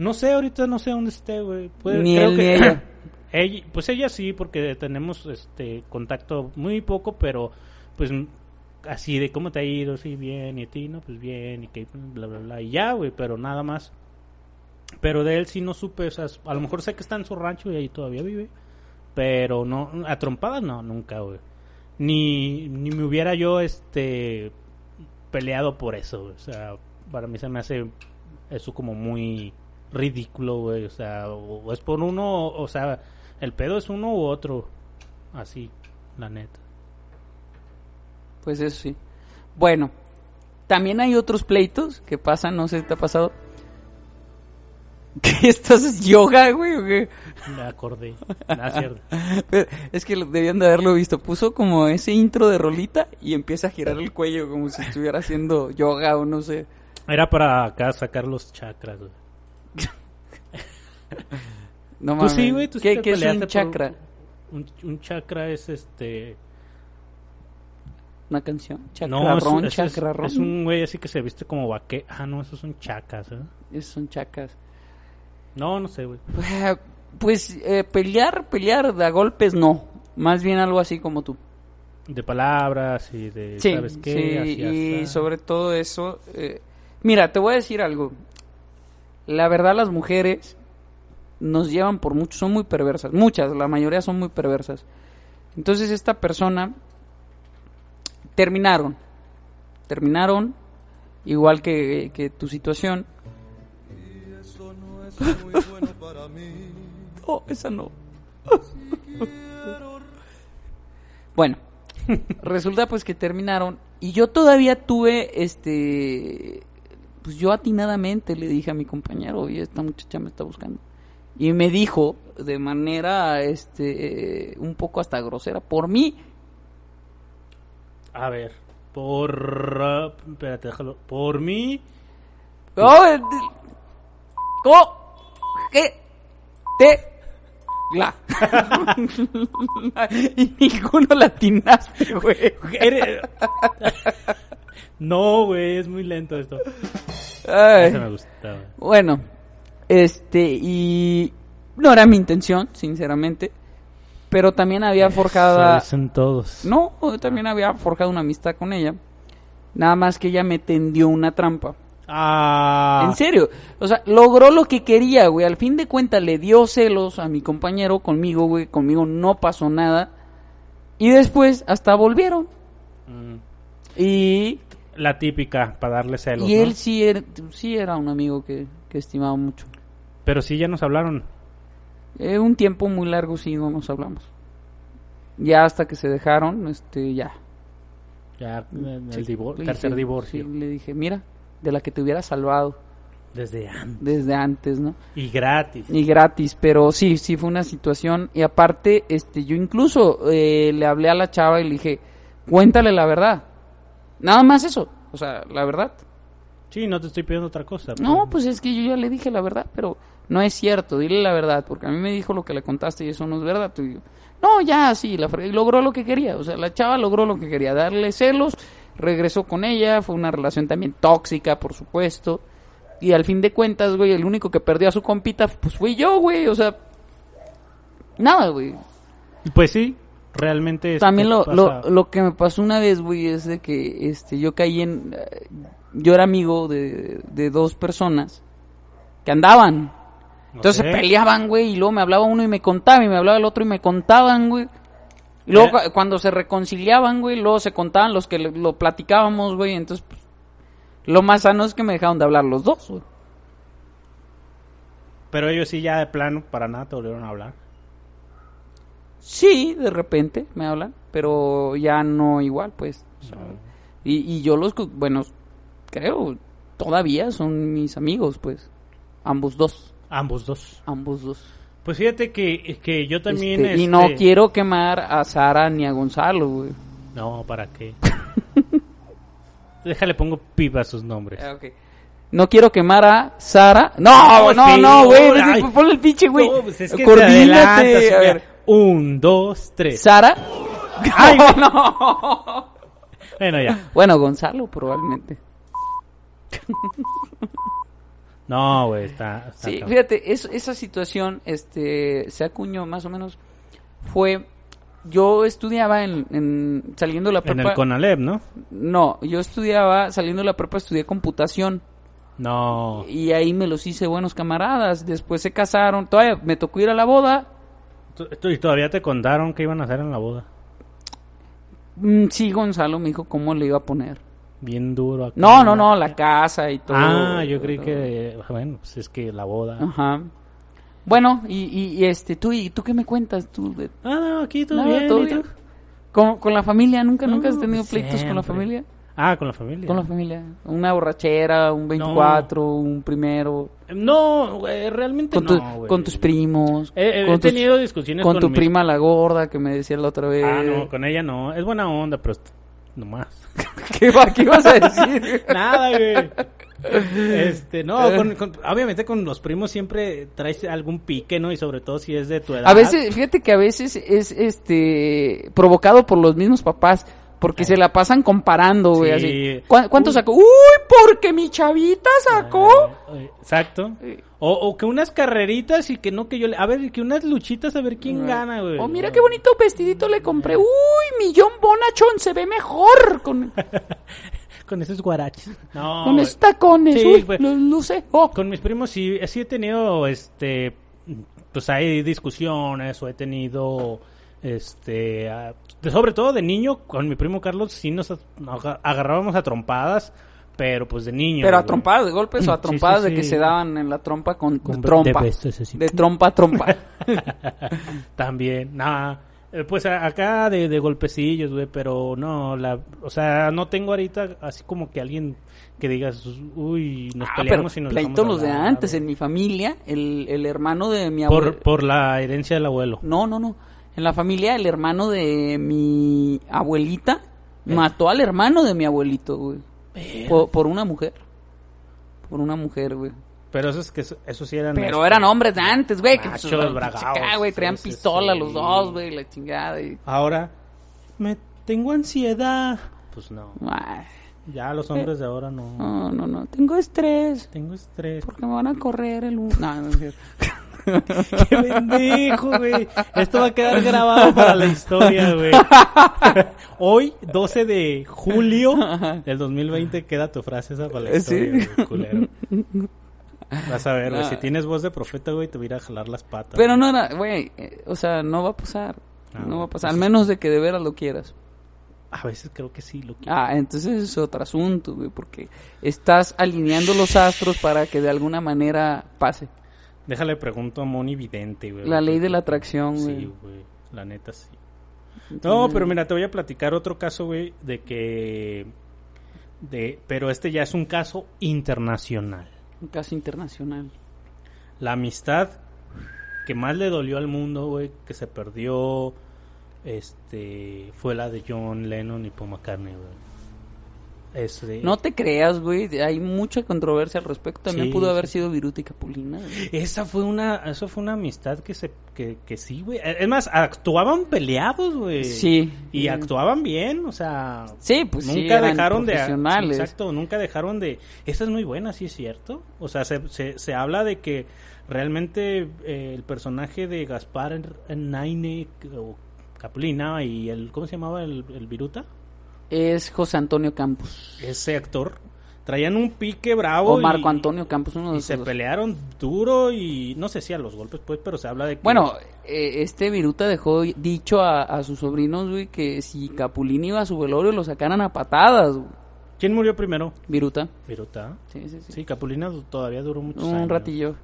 [SPEAKER 1] No sé, ahorita no sé dónde esté, güey.
[SPEAKER 5] Ni
[SPEAKER 1] creo
[SPEAKER 5] él
[SPEAKER 1] que-
[SPEAKER 5] ni ella.
[SPEAKER 1] Ella- Pues ella sí, porque tenemos este contacto muy poco, pero pues así de cómo te ha ido, sí, bien, y a ti, no, pues bien, y que bla, bla, bla, y ya, güey, pero nada más. Pero de él sí no supe, o sea, a lo mejor sé que está en su rancho y ahí todavía vive, pero no, a trompadas no, nunca, güey. Ni, ni me hubiera yo, este, peleado por eso, güey. o sea, para mí se me hace eso como muy ridículo, güey, o sea, o, es por uno, o, o sea, el pedo es uno u otro, así, la neta.
[SPEAKER 5] Pues eso sí. Bueno, también hay otros pleitos que pasan, no sé si te ha pasado. ¿Que esto es yoga, güey? o qué?
[SPEAKER 1] Me acordé, no, es cierto.
[SPEAKER 5] Pero Es que debían de haberlo visto. Puso como ese intro de rolita y empieza a girar el cuello como si estuviera haciendo yoga o no sé.
[SPEAKER 1] Era para acá sacar los chakras, güey.
[SPEAKER 5] No
[SPEAKER 1] Tú
[SPEAKER 5] mames.
[SPEAKER 1] sí, güey, tú sí
[SPEAKER 5] ¿Qué, qué es un chakra?
[SPEAKER 1] Un, un chakra es este...
[SPEAKER 5] ¿Una canción?
[SPEAKER 1] No,
[SPEAKER 5] Chacrarrón,
[SPEAKER 1] es, es- es-
[SPEAKER 5] chacrarrón.
[SPEAKER 1] es un güey así que se viste como vaque... Ah, no, esos son chacas, ¿eh?
[SPEAKER 5] Esos son chacas.
[SPEAKER 1] No, no sé, güey.
[SPEAKER 5] Pues eh, pelear, pelear de a golpes no. Más bien algo así como tú.
[SPEAKER 1] De palabras y de...
[SPEAKER 5] Sí,
[SPEAKER 1] ¿Sabes qué?
[SPEAKER 5] sí,
[SPEAKER 1] Así,
[SPEAKER 5] y sobre todo eso. eh, mira, te voy a decir algo. La verdad, las mujeres nos llevan por mucho, son muy perversas. Muchas, la mayoría son muy perversas. Entonces, esta persona terminaron. Terminaron, igual que, que tu situación. No, esa no. bueno, resulta pues que terminaron y yo todavía tuve este pues yo atinadamente le dije a mi compañero, "Oye, esta muchacha me está buscando." Y me dijo de manera este un poco hasta grosera, "Por mí
[SPEAKER 1] A ver, por... espérate, déjalo. Por mí...
[SPEAKER 5] Oh, eh, ¿Cómo? ¿Qué? Te. La. y ninguno latinaste, güey.
[SPEAKER 1] No, güey, es muy lento esto.
[SPEAKER 5] Ay.
[SPEAKER 1] Ese me gusta, güey.
[SPEAKER 5] Bueno, este, y no era mi intención, sinceramente, pero también había forjado,
[SPEAKER 1] Son todos.
[SPEAKER 5] no, también había forjado una amistad con ella, nada más que ella me tendió una trampa.
[SPEAKER 1] Ah.
[SPEAKER 5] En serio, o sea, logró lo que quería, güey. Al fin de cuentas le dio celos a mi compañero conmigo, güey. Conmigo no pasó nada. Y después hasta volvieron.
[SPEAKER 1] Mm,
[SPEAKER 5] Y,
[SPEAKER 1] La típica, para darle celos,
[SPEAKER 5] y
[SPEAKER 1] ¿no?
[SPEAKER 5] él sí era, sí era un amigo que, que estimaba mucho.
[SPEAKER 1] Pero sí ya nos hablaron.
[SPEAKER 5] Eh, un tiempo muy largo sí no nos hablamos. Ya hasta que se dejaron, este, ya.
[SPEAKER 1] Ya, el
[SPEAKER 5] Sí,
[SPEAKER 1] divor-
[SPEAKER 5] le
[SPEAKER 1] tercer
[SPEAKER 5] dije-
[SPEAKER 1] divorcio.
[SPEAKER 5] sí, le dije, mira, de la que te hubiera salvado
[SPEAKER 1] Desde antes.
[SPEAKER 5] desde antes, ¿no?
[SPEAKER 1] Y gratis.
[SPEAKER 5] Y gratis, pero sí, sí fue una situación. Y aparte, este, yo incluso eh, le hablé a la chava y le dije, cuéntale la verdad. Nada más eso, o sea, la verdad.
[SPEAKER 1] Sí, no te estoy pidiendo otra cosa.
[SPEAKER 5] No, pues es que yo ya le dije la verdad, pero no es cierto, dile la verdad, porque a mí me dijo lo que le contaste y eso no es verdad. Y yo, no, ya, sí, la y logró lo que quería, o sea, la chava logró lo que quería, darle celos, regresó con ella, fue una relación también tóxica, por supuesto. Y al fin de cuentas, güey, el único que perdió a su compita, pues fui yo, güey, o sea, nada, güey.
[SPEAKER 1] Pues sí, realmente.
[SPEAKER 5] También lo,
[SPEAKER 1] pasa-
[SPEAKER 5] lo, lo que me pasó una vez, güey, es de que este, yo caí en... Yo era amigo de, de dos personas que andaban. Entonces se peleaban, güey, y luego me hablaba uno y me contaba, y me hablaba el otro y me contaban, güey. Y luego
[SPEAKER 1] Eh.
[SPEAKER 5] cu- cuando se reconciliaban, güey, luego se contaban los que lo platicábamos, güey, entonces pues, lo más sano es que me dejaron de hablar los dos, güey.
[SPEAKER 1] Pero ellos sí, ya de plano, para nada te volvieron a hablar.
[SPEAKER 5] Sí, de repente me hablan, pero ya no igual, pues. Y, y yo los, bueno, creo, todavía son mis amigos, pues. Ambos dos.
[SPEAKER 1] Ambos dos.
[SPEAKER 5] Ambos dos.
[SPEAKER 1] Pues fíjate que, que yo también...
[SPEAKER 5] Este, Y
[SPEAKER 1] este-
[SPEAKER 5] no quiero quemar a Sara ni a Gonzalo, güey.
[SPEAKER 1] No, ¿para qué? Déjale, pongo pipa a sus nombres.
[SPEAKER 5] Ah, ok. No quiero quemar a Sara. No, no,
[SPEAKER 1] sí,
[SPEAKER 5] no, güey.
[SPEAKER 1] no.
[SPEAKER 5] Ponle el pinche, güey.
[SPEAKER 1] No, pues es que te
[SPEAKER 5] Coordínate.
[SPEAKER 1] adelantas,
[SPEAKER 5] A
[SPEAKER 1] mira.
[SPEAKER 5] ver.
[SPEAKER 1] Un, dos, tres.
[SPEAKER 5] Sara.
[SPEAKER 1] Ay,
[SPEAKER 5] no.
[SPEAKER 1] Bueno, ya.
[SPEAKER 5] Bueno, Gonzalo, probablemente.
[SPEAKER 1] No, güey, está... está
[SPEAKER 5] Sí,
[SPEAKER 1] cabrón.
[SPEAKER 5] fíjate, es- esa situación, este, se acuñó más o menos, fue, yo estudiaba en, en saliendo de la
[SPEAKER 1] En
[SPEAKER 5] prepa,
[SPEAKER 1] el Conalep, ¿no?
[SPEAKER 5] no, yo estudiaba, saliendo de la prepa estudié computación,
[SPEAKER 1] No.
[SPEAKER 5] y ahí me los hice buenos camaradas, después se casaron, todavía me tocó ir a la boda,
[SPEAKER 1] ¿Y todavía te contaron qué iban a hacer en la boda?
[SPEAKER 5] Mm, sí, Gonzalo me dijo cómo le iba a poner.
[SPEAKER 1] Bien duro. acá.
[SPEAKER 5] No, no, no, la casa y todo.
[SPEAKER 1] Ah, yo creí que... Bueno, pues es que la boda...
[SPEAKER 5] Ajá. Bueno, y, y, y, este, tú, ¿y tú qué me cuentas? ¿Tú de-
[SPEAKER 1] Ah, no, aquí todo
[SPEAKER 5] Nada,
[SPEAKER 1] bien.
[SPEAKER 5] todo. ¿Con, con la familia? ¿Nunca, nunca has
[SPEAKER 1] No,
[SPEAKER 5] tenido pleitos con la familia?
[SPEAKER 1] Ah, con la familia.
[SPEAKER 5] Con la familia. Una borrachera, un 24, un primero.
[SPEAKER 1] No, güey, realmente
[SPEAKER 5] Con,
[SPEAKER 1] no,
[SPEAKER 5] tu- con tus primos.
[SPEAKER 1] He, he
[SPEAKER 5] con tus-
[SPEAKER 1] tenido discusiones
[SPEAKER 5] con
[SPEAKER 1] con,
[SPEAKER 5] tu
[SPEAKER 1] mis-
[SPEAKER 5] prima la gorda que me decía la otra vez.
[SPEAKER 1] Ah, no, con ella no. Es buena onda, pero nomás.
[SPEAKER 5] ¿Qué, ¿Qué ibas a decir?
[SPEAKER 1] Nada, güey. Este, no, con- con- obviamente con los primos siempre traes algún pique, ¿no? Y sobre todo si es de tu edad.
[SPEAKER 5] A veces, fíjate que a veces es este provocado por los mismos papás. Porque se la pasan comparando, güey,
[SPEAKER 1] Sí.
[SPEAKER 5] así. ¿Cu- ¿Cuánto
[SPEAKER 1] Uy.
[SPEAKER 5] sacó? Uy, porque mi chavita sacó.
[SPEAKER 1] Eh, Exacto. O, o que unas carreritas y que no que yo le... A ver, que unas luchitas a ver quién gana, güey.
[SPEAKER 5] Oh, mira qué bonito vestidito le compré. Uy, millón bonachón, se ve mejor con,
[SPEAKER 1] Con esos guaraches. No,
[SPEAKER 5] con esos tacones.
[SPEAKER 1] Sí,
[SPEAKER 5] Uy, los luce. Oh,
[SPEAKER 1] Con mis primos sí, sí he tenido, este, pues hay discusiones o he tenido, este, ah, sobre todo de niño, con mi primo Carlos sí nos, agarrábamos a trompadas, pero pues de niño.
[SPEAKER 5] pero a
[SPEAKER 1] güey.
[SPEAKER 5] trompadas de golpes o a
[SPEAKER 1] Sí,
[SPEAKER 5] trompadas
[SPEAKER 1] sí,
[SPEAKER 5] de que se daban en la trompa con, trompa.
[SPEAKER 1] de
[SPEAKER 5] trompa a trompa.
[SPEAKER 1] También, nada. eh, Pues acá de, de golpecillos, güey, pero no, la, o sea, no tengo ahorita así como que alguien que digas, uy, nos
[SPEAKER 5] Ah, pero
[SPEAKER 1] peleamos y nos
[SPEAKER 5] pleitos los de antes. En mi familia, el, el hermano de mi abuelo.
[SPEAKER 1] por, por la herencia del abuelo.
[SPEAKER 5] No, no, no. En la familia, el hermano de mi abuelita mató al hermano de mi abuelito, güey. Por, por una mujer. Por una mujer, güey.
[SPEAKER 1] Pero eso es que eso, eso sí eran.
[SPEAKER 5] Pero
[SPEAKER 1] este,
[SPEAKER 5] eran hombres de antes, güey. Que
[SPEAKER 1] Machos,
[SPEAKER 5] pues,
[SPEAKER 1] bragaos,
[SPEAKER 5] acá, güey, traían
[SPEAKER 1] sí,
[SPEAKER 5] pistola
[SPEAKER 1] sí.
[SPEAKER 5] los dos, güey, la chingada. Y...
[SPEAKER 1] Ahora, me tengo ansiedad. Pues no.
[SPEAKER 5] Ay,
[SPEAKER 1] Ya los hombres de ahora no.
[SPEAKER 5] no, no, no. Tengo estrés.
[SPEAKER 1] Tengo estrés.
[SPEAKER 5] Porque me van a correr el... un- No, no cierto.
[SPEAKER 1] ¡Qué pendejo, güey! Esto va a quedar grabado para la historia, güey. Hoy, 12 de julio del 2020, queda tu frase esa para la
[SPEAKER 5] Sí.
[SPEAKER 1] historia, güey, culero. Vas a ver, güey.
[SPEAKER 5] No.
[SPEAKER 1] Si tienes voz de profeta, güey, te voy a ir a jalar las patas.
[SPEAKER 5] Pero
[SPEAKER 1] güey.
[SPEAKER 5] no era, güey, eh, o sea, no va a pasar.
[SPEAKER 1] Ah,
[SPEAKER 5] no va a pasar,
[SPEAKER 1] pues-
[SPEAKER 5] al menos de que de veras lo quieras.
[SPEAKER 1] A veces creo que sí lo quiero.
[SPEAKER 5] Ah, entonces es otro asunto, güey, porque estás alineando los astros para que de alguna manera pase.
[SPEAKER 1] Déjale pregunto a Moni Vidente, güey.
[SPEAKER 5] La ley de la atracción, güey.
[SPEAKER 1] Sí, güey. La neta sí. No, pero mira, te voy a platicar otro caso, güey, de que... De, pero este ya es un caso internacional.
[SPEAKER 5] Un caso internacional.
[SPEAKER 1] La amistad que más le dolió al mundo, güey, que se perdió, este, fue la de John Lennon y Paul McCartney, güey. Este,
[SPEAKER 5] No te creas, güey, hay mucha controversia al respecto. También
[SPEAKER 1] Sí,
[SPEAKER 5] pudo haber
[SPEAKER 1] sí.
[SPEAKER 5] sido Viruta y Capulina. güey.
[SPEAKER 1] Esa fue una, eso fue una amistad que se, que, que sí, güey. Es más, actuaban peleados, güey.
[SPEAKER 5] Sí.
[SPEAKER 1] Y actuaban bien, o sea.
[SPEAKER 5] Sí, pues sí,
[SPEAKER 1] nunca
[SPEAKER 5] eran
[SPEAKER 1] dejaron de. exacto, nunca dejaron de. Esta es muy buena, sí es cierto. O sea, se, se, se habla de que realmente eh, el personaje de Gaspar Naine o Capulina y el. ¿Cómo se llamaba el, el Viruta?
[SPEAKER 5] Es José Antonio Campos.
[SPEAKER 1] Ese actor. Traían un pique bravo.
[SPEAKER 5] O Marco
[SPEAKER 1] y-
[SPEAKER 5] Antonio Campos, uno de
[SPEAKER 1] Y se
[SPEAKER 5] dos.
[SPEAKER 1] pelearon duro y no sé si a los golpes, pues, pero se habla de que.
[SPEAKER 5] Bueno, eh, este Viruta dejó dicho a, a sus sobrinos, güey, que si Capulina iba a su velorio lo sacaran a patadas, güey.
[SPEAKER 1] ¿Quién murió primero?
[SPEAKER 5] Viruta.
[SPEAKER 1] Viruta.
[SPEAKER 5] Sí, sí, sí.
[SPEAKER 1] Sí, Capulina todavía duró muchos
[SPEAKER 5] Un
[SPEAKER 1] años.
[SPEAKER 5] ratillo.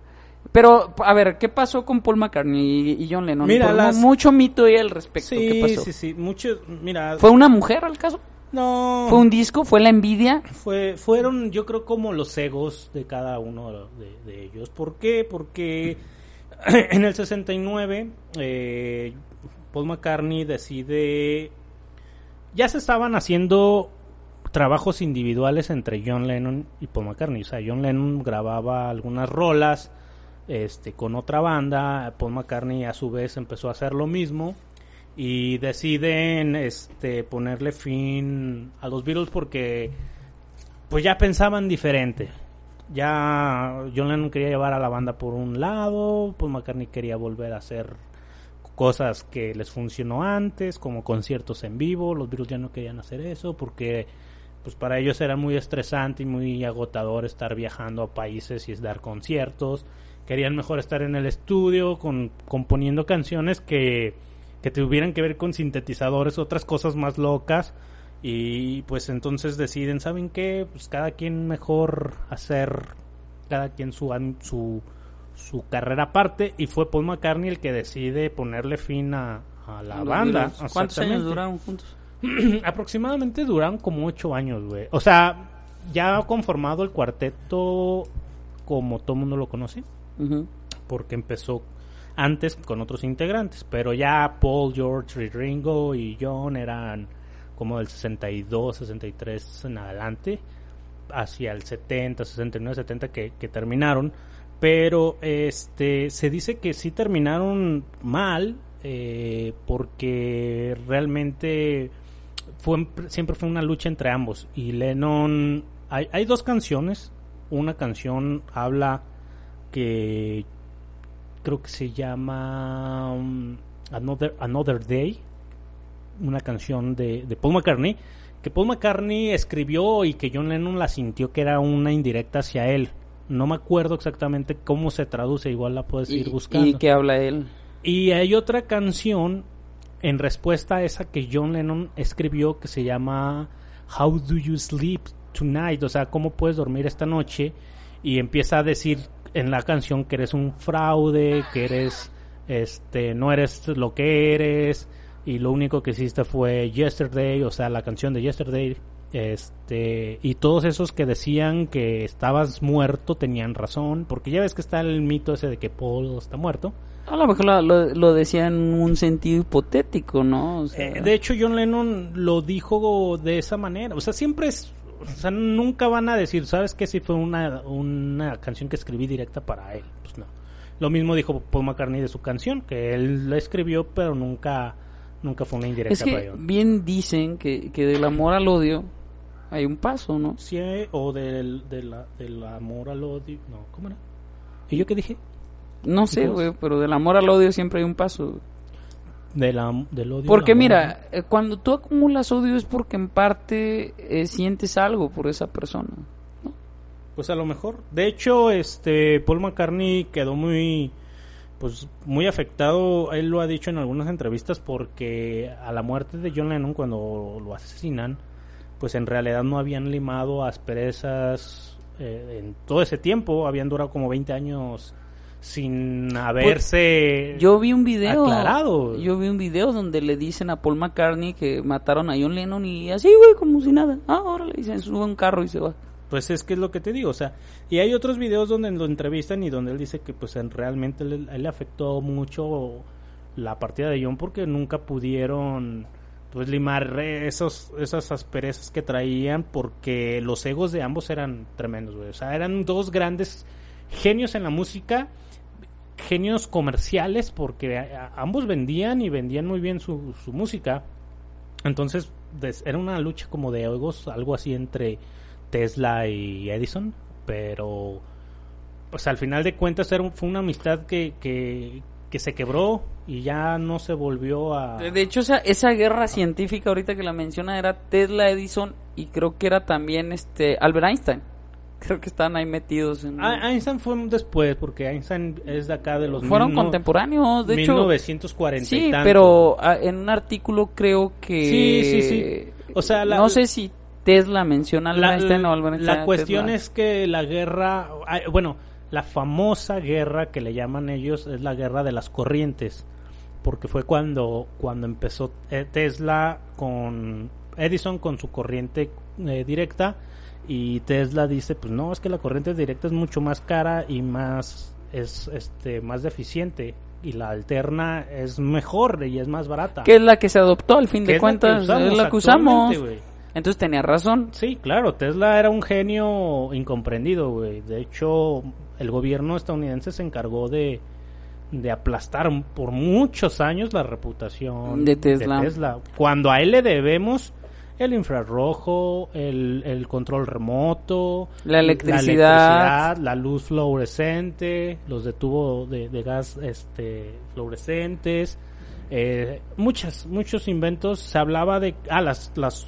[SPEAKER 5] Pero, a ver, ¿qué pasó con Paul McCartney y y John Lennon?
[SPEAKER 1] Mira, las-
[SPEAKER 5] Mucho mito ahí al respecto. ¿Qué
[SPEAKER 1] Sí,
[SPEAKER 5] pasó?
[SPEAKER 1] sí, sí. Mucho, mira.
[SPEAKER 5] ¿Fue una mujer al caso?
[SPEAKER 1] No.
[SPEAKER 5] ¿Fue un disco? ¿Fue la envidia?
[SPEAKER 1] Fue, fueron, yo creo, como los egos de cada uno de, de ellos. ¿Por qué? Porque en el 69, eh, Paul McCartney decide. Ya se estaban haciendo trabajos individuales entre John Lennon y Paul McCartney. O sea, John Lennon grababa algunas rolas este, con otra banda. Paul McCartney, a su vez, empezó a hacer lo mismo y deciden este ponerle fin a los Beatles porque pues ya pensaban diferente. Ya John Lennon quería llevar a la banda por un lado, Paul McCartney quería volver a hacer cosas que les funcionó antes, como conciertos en vivo, los Beatles ya no querían hacer eso porque pues para ellos era muy estresante y muy agotador estar viajando a países y dar conciertos. Querían mejor estar en el estudio con componiendo canciones que que tuvieran que ver con sintetizadores, otras cosas más locas. Y pues entonces deciden, ¿saben qué? Pues cada quien mejor hacer, cada quien su, su, su carrera aparte. Y fue Paul McCartney el que decide ponerle fin a, la banda.
[SPEAKER 5] ¿Cuántos años duraron juntos?
[SPEAKER 1] Aproximadamente duraron como ocho años, güey. O sea, ya conformado el cuarteto como todo mundo lo conoce. Porque empezó antes con otros integrantes, pero ya Paul, George, Ringo y John eran como del 62, 63 en adelante, hacia el 70, 69, 70 que, que terminaron, pero este se dice que sí terminaron mal eh, porque realmente fue siempre fue una lucha entre ambos. Y Lennon hay, hay dos canciones. Una canción habla que creo que se llama um, Another, Another Day, una canción de, de, Paul McCartney, que Paul McCartney escribió y que John Lennon la sintió que era una indirecta hacia él. No me acuerdo exactamente cómo se traduce, igual la puedes ir buscando.
[SPEAKER 5] ¿Y qué habla él?
[SPEAKER 1] Y hay otra canción en respuesta a esa que John Lennon escribió que se llama How Do You Sleep Tonight? O sea, ¿cómo puedes dormir esta noche? Y empieza a decir en la canción que eres un fraude, que eres, este, no eres lo que eres y lo único que hiciste fue Yesterday, o sea, la canción de Yesterday, este, y todos esos que decían que estabas muerto tenían razón, porque ya ves que está el mito ese de que Paul está muerto.
[SPEAKER 5] A lo mejor lo, lo, decía en un sentido hipotético, ¿no?
[SPEAKER 1] Eh, de hecho, John Lennon lo dijo de esa manera. O sea, siempre es o sea, nunca van a decir, ¿sabes qué? Si fue una, una canción que escribí directa para él. Pues no. Lo mismo dijo Paul McCartney de su canción, que él la escribió, pero nunca, nunca fue una indirecta
[SPEAKER 5] es que Bien dicen que, que del amor al odio hay un paso, ¿no?
[SPEAKER 1] Sí, o del, del amor al odio. No, ¿cómo era? ¿Y yo qué dije?
[SPEAKER 5] No sé, güey, pero del amor al odio siempre hay un paso
[SPEAKER 1] del odio.
[SPEAKER 5] Porque mira, eh, cuando tú acumulas odio es porque en parte eh, sientes algo por esa persona.
[SPEAKER 1] Pues a lo mejor. De hecho, este Paul McCartney quedó muy pues muy afectado, él lo ha dicho en algunas entrevistas porque a la muerte de John Lennon cuando lo asesinan, pues en realidad no habían limado asperezas eh, en todo ese tiempo, habían durado como 20 años sin pues, haberse
[SPEAKER 5] yo vi un video
[SPEAKER 1] aclarado.
[SPEAKER 5] Yo vi un video donde le dicen a Paul McCartney que mataron a John Lennon y así, güey, como si nada. Ah, ahora le dicen, sube un carro y se va.
[SPEAKER 1] Pues es que es lo que te digo, o sea, y hay otros videos donde lo entrevistan y donde él dice que pues realmente le, le afectó mucho la partida de John porque nunca pudieron pues limar esos esas asperezas que traían porque los egos de ambos eran tremendos, güey. O sea, eran dos grandes genios en la música genios comerciales porque ambos vendían y vendían muy bien su, su música. Entonces era una lucha como de egos, algo así entre Tesla y Edison, pero pues al final de cuentas era, fue una amistad que, que, que, se quebró y ya no se volvió a...
[SPEAKER 5] De hecho, esa, esa guerra científica ahorita que la menciona era Tesla, Edison y creo que era también este Albert Einstein creo que están ahí metidos. En...
[SPEAKER 1] Ah, Einstein fue después, porque Einstein es de acá de los...
[SPEAKER 5] Fueron contemporáneos, de
[SPEAKER 1] 1940
[SPEAKER 5] hecho... Sí, pero ah, en un artículo creo que...
[SPEAKER 1] Sí, sí, sí. O sea,
[SPEAKER 5] no sé si Tesla menciona
[SPEAKER 1] la,
[SPEAKER 5] Einstein
[SPEAKER 1] o La cuestión es que la guerra... Bueno, la famosa guerra que le llaman ellos es la guerra de las corrientes. Porque fue cuando, cuando empezó eh, Tesla con Edison con su corriente eh, directa y Tesla dice, pues no, es que la corriente directa es mucho más cara y más es este más deficiente y la alterna es mejor y es más barata.
[SPEAKER 5] Que es la que se adoptó al fin de
[SPEAKER 1] es la que
[SPEAKER 5] cuentas,
[SPEAKER 1] usamos
[SPEAKER 5] es la que usamos. Entonces tenía razón.
[SPEAKER 1] Sí, claro, Tesla era un genio incomprendido, güey. De hecho, el gobierno estadounidense se encargó de, de aplastar por muchos años la reputación
[SPEAKER 5] De Tesla.
[SPEAKER 1] Cuando a él le debemos el infrarrojo, el, el control remoto,
[SPEAKER 5] La electricidad.
[SPEAKER 1] electricidad, la luz fluorescente, los de tubo de, de gas este, fluorescentes, eh, muchas, muchos inventos. Se hablaba de ah, las, las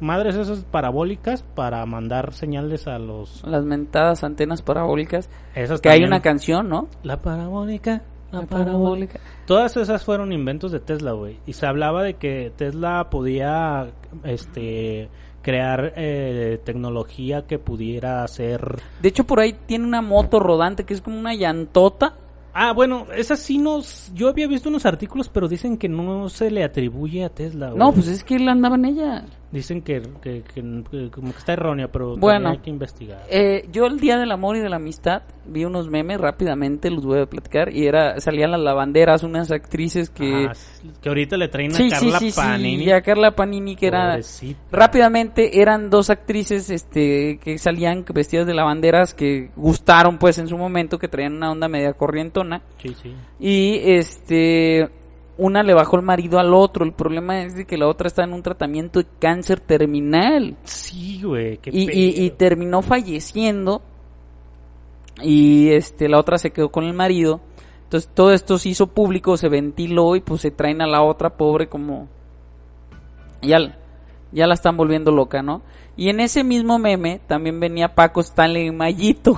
[SPEAKER 1] madres esas parabólicas para mandar señales a los...
[SPEAKER 5] Las mentadas antenas parabólicas.
[SPEAKER 1] Esas
[SPEAKER 5] Que hay una canción, ¿no?
[SPEAKER 1] La parabólica. La parabólica. Todas esas fueron inventos de Tesla, güey. Y se hablaba de que Tesla podía, este, crear eh, tecnología que pudiera hacer...
[SPEAKER 5] De hecho, por ahí tiene una moto rodante que es como una llantota.
[SPEAKER 1] Ah, bueno, esas sí nos... Yo había visto unos artículos, pero dicen que no se le atribuye a Tesla, güey.
[SPEAKER 5] No, pues es que él andaba en ella.
[SPEAKER 1] Dicen que, que, como que está errónea, pero
[SPEAKER 5] Bueno.
[SPEAKER 1] hay que investigar.
[SPEAKER 5] Eh, yo el día del amor y de la amistad vi unos memes rápidamente, los voy a platicar y era salían las lavanderas, unas actrices que
[SPEAKER 1] Ah, que ahorita le traen a
[SPEAKER 5] sí,
[SPEAKER 1] Carla
[SPEAKER 5] sí, sí,
[SPEAKER 1] Panini.
[SPEAKER 5] y a Carla Panini que era
[SPEAKER 1] Pobrecita.
[SPEAKER 5] rápidamente eran dos actrices este que salían vestidas de lavanderas que gustaron pues en su momento que traían una onda media corrientona
[SPEAKER 1] Sí, sí.
[SPEAKER 5] y este una le bajó el marido al otro, el problema es de que la otra está en un tratamiento de cáncer terminal
[SPEAKER 1] Sí, güey. qué
[SPEAKER 5] y, y, y
[SPEAKER 1] pedo.
[SPEAKER 5] terminó falleciendo y este la otra se quedó con el marido entonces todo esto se hizo público se ventiló y pues se traen a la otra pobre como ya ya la están volviendo loca no y en ese mismo meme también venía Paco Stanley y Mayito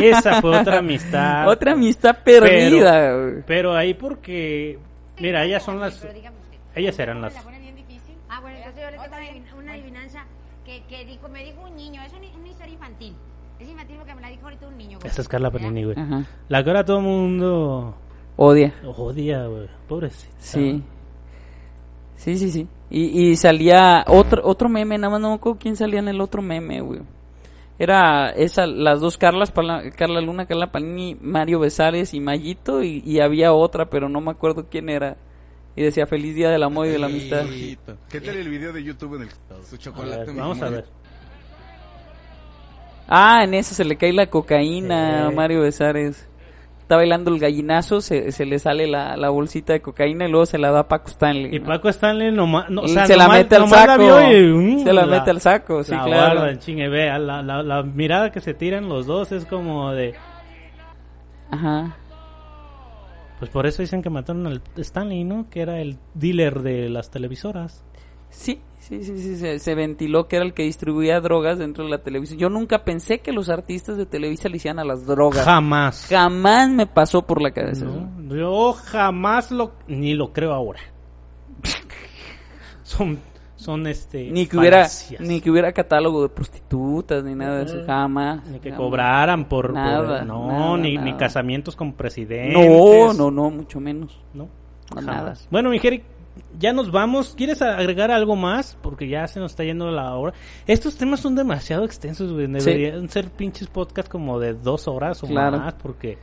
[SPEAKER 1] Esa fue otra amistad.
[SPEAKER 5] otra amistad perdida güey.
[SPEAKER 1] Pero ahí porque... Mira, ellas son las... Ellas eran las...
[SPEAKER 4] Ah, bueno, entonces yo les tengo una, adivin- una adivinanza que, que dijo, me dijo un niño, es una, una historia infantil. Es infantil porque me la dijo ahorita un niño. güey.
[SPEAKER 1] Esa es Carla Panini, güey.
[SPEAKER 5] Ajá.
[SPEAKER 1] La que ahora todo el mundo
[SPEAKER 5] odia
[SPEAKER 1] odia, güey. Pobrecita.
[SPEAKER 5] Sí. Sí, sí, sí. Y, y salía otro otro meme, nada más no me acuerdo quién salía en el otro meme, güey. Era esa, las dos Carlas, Pala- Carla Luna, Carla Panini, Mario Besares y Mayito, y, y había otra, pero no me acuerdo quién era. Y decía feliz día del amor y de la amistad.
[SPEAKER 6] ¿Qué tal el video de YouTube en el su
[SPEAKER 1] A
[SPEAKER 6] chocolate?
[SPEAKER 1] ver,
[SPEAKER 6] mi
[SPEAKER 1] vamos a ver.
[SPEAKER 5] Ah, en esa se le cae la cocaína a. Mario Besares. Está bailando el gallinazo, se, se le sale la, la bolsita de cocaína y luego se la da a Paco Stanley.
[SPEAKER 1] Y. Paco Stanley nomás... No, o
[SPEAKER 5] Y
[SPEAKER 1] sea,
[SPEAKER 5] se la mete al saco.
[SPEAKER 1] y, mm,
[SPEAKER 5] se la, mete al saco, sí,
[SPEAKER 1] la
[SPEAKER 5] claro.
[SPEAKER 1] guarda, chingue, vea, la, la, la mirada que se tiran los dos es como de...
[SPEAKER 5] Ajá.
[SPEAKER 1] Pues por eso dicen que mataron al Stanley, ¿no? Que era el dealer de las televisoras.
[SPEAKER 5] Sí, sí, sí, sí, se, se ventiló que era el que distribuía drogas dentro de la televisión. Yo nunca pensé que los artistas de Televisa le hicieran a las drogas.
[SPEAKER 1] Jamás.
[SPEAKER 5] Jamás me pasó por la cabeza.
[SPEAKER 1] No, yo jamás lo... Ni lo creo ahora. son... Son este...
[SPEAKER 5] Ni que hubiera ni que hubiera catálogo de prostitutas ni nada de eso, jamás.
[SPEAKER 1] Ni que
[SPEAKER 5] jamás.
[SPEAKER 1] cobraran por... por-
[SPEAKER 5] Nada,
[SPEAKER 1] no,
[SPEAKER 5] nada,
[SPEAKER 1] ni,
[SPEAKER 5] nada.
[SPEAKER 1] ni casamientos con presidentes.
[SPEAKER 5] No, no, no, mucho menos.
[SPEAKER 1] No,
[SPEAKER 5] No,
[SPEAKER 1] jamás.
[SPEAKER 5] nada.
[SPEAKER 1] Bueno, mi Jeri, ya nos vamos. ¿Quieres agregar algo más? Porque ya se nos está yendo la hora. Estos temas son demasiado extensos, güey. Deberían ser pinches podcasts como de dos horas o
[SPEAKER 5] Claro.
[SPEAKER 1] más, porque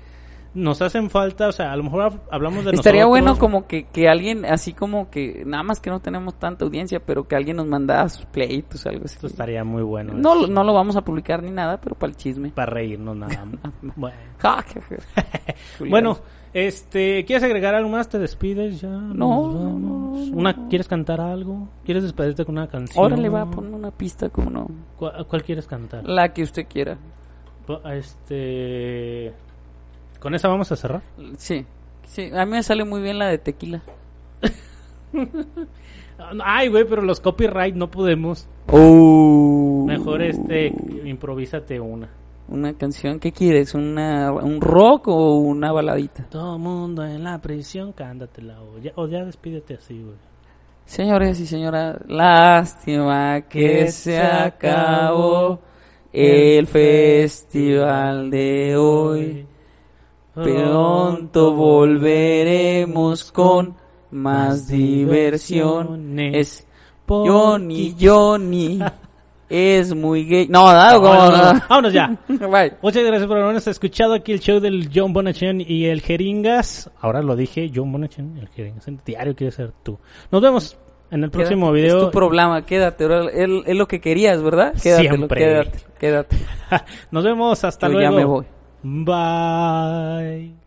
[SPEAKER 1] nos hacen falta, o sea, a lo mejor hab- hablamos de
[SPEAKER 5] Estaría
[SPEAKER 1] nosotros.
[SPEAKER 5] bueno como que, que alguien, así como que, nada más que no tenemos tanta audiencia, pero que alguien nos mandara sus pleitos, algo así.
[SPEAKER 1] Esto estaría muy bueno.
[SPEAKER 5] No,
[SPEAKER 1] eso,
[SPEAKER 5] no lo vamos a publicar ni nada, pero para el chisme.
[SPEAKER 1] Para reírnos nada más. bueno. Bueno, este, ¿quieres agregar algo más? ¿Te despides ya? Nos
[SPEAKER 5] No,
[SPEAKER 1] vamos.
[SPEAKER 5] no, no,
[SPEAKER 1] Una, ¿Quieres cantar algo? ¿Quieres despedirte con una canción?
[SPEAKER 5] Órale, va a poner una pista, como no.
[SPEAKER 1] ¿Cuál, cuál quieres cantar?
[SPEAKER 5] La que usted quiera.
[SPEAKER 1] Po- Este. ¿Con esa vamos a cerrar?
[SPEAKER 5] Sí, sí, a mí me sale muy bien la de tequila.
[SPEAKER 1] Ay, güey, pero los copyright no podemos.
[SPEAKER 5] Oh.
[SPEAKER 1] Mejor este, improvísate una.
[SPEAKER 5] Una canción, ¿qué quieres? ¿Una, ¿Un rock o una baladita?
[SPEAKER 1] Todo mundo en la prisión, cántatela. O ya, o ya despídete así, güey.
[SPEAKER 5] Señores y señoras, lástima que se acabó el festival de hoy. Pronto volveremos con más diversiones. Johnny, Johnny. es muy gay. No, No, ¿cómo
[SPEAKER 1] no, no,
[SPEAKER 5] no?
[SPEAKER 1] no. Vámonos ya.
[SPEAKER 5] Bye.
[SPEAKER 1] Muchas gracias por habernos escuchado aquí el show del John Bonachon y el Jeringas. Ahora lo dije, John Bonachon, el Jeringas. El diario quiere ser tú. Nos vemos en el próximo
[SPEAKER 5] Quédate,
[SPEAKER 1] video.
[SPEAKER 5] Es tu programa, quédate. es lo que querías, ¿verdad? Quédate,
[SPEAKER 1] Siempre.
[SPEAKER 5] quédate, quédate.
[SPEAKER 1] Nos vemos hasta
[SPEAKER 5] Yo
[SPEAKER 1] luego.
[SPEAKER 5] ya me voy.
[SPEAKER 1] Bye.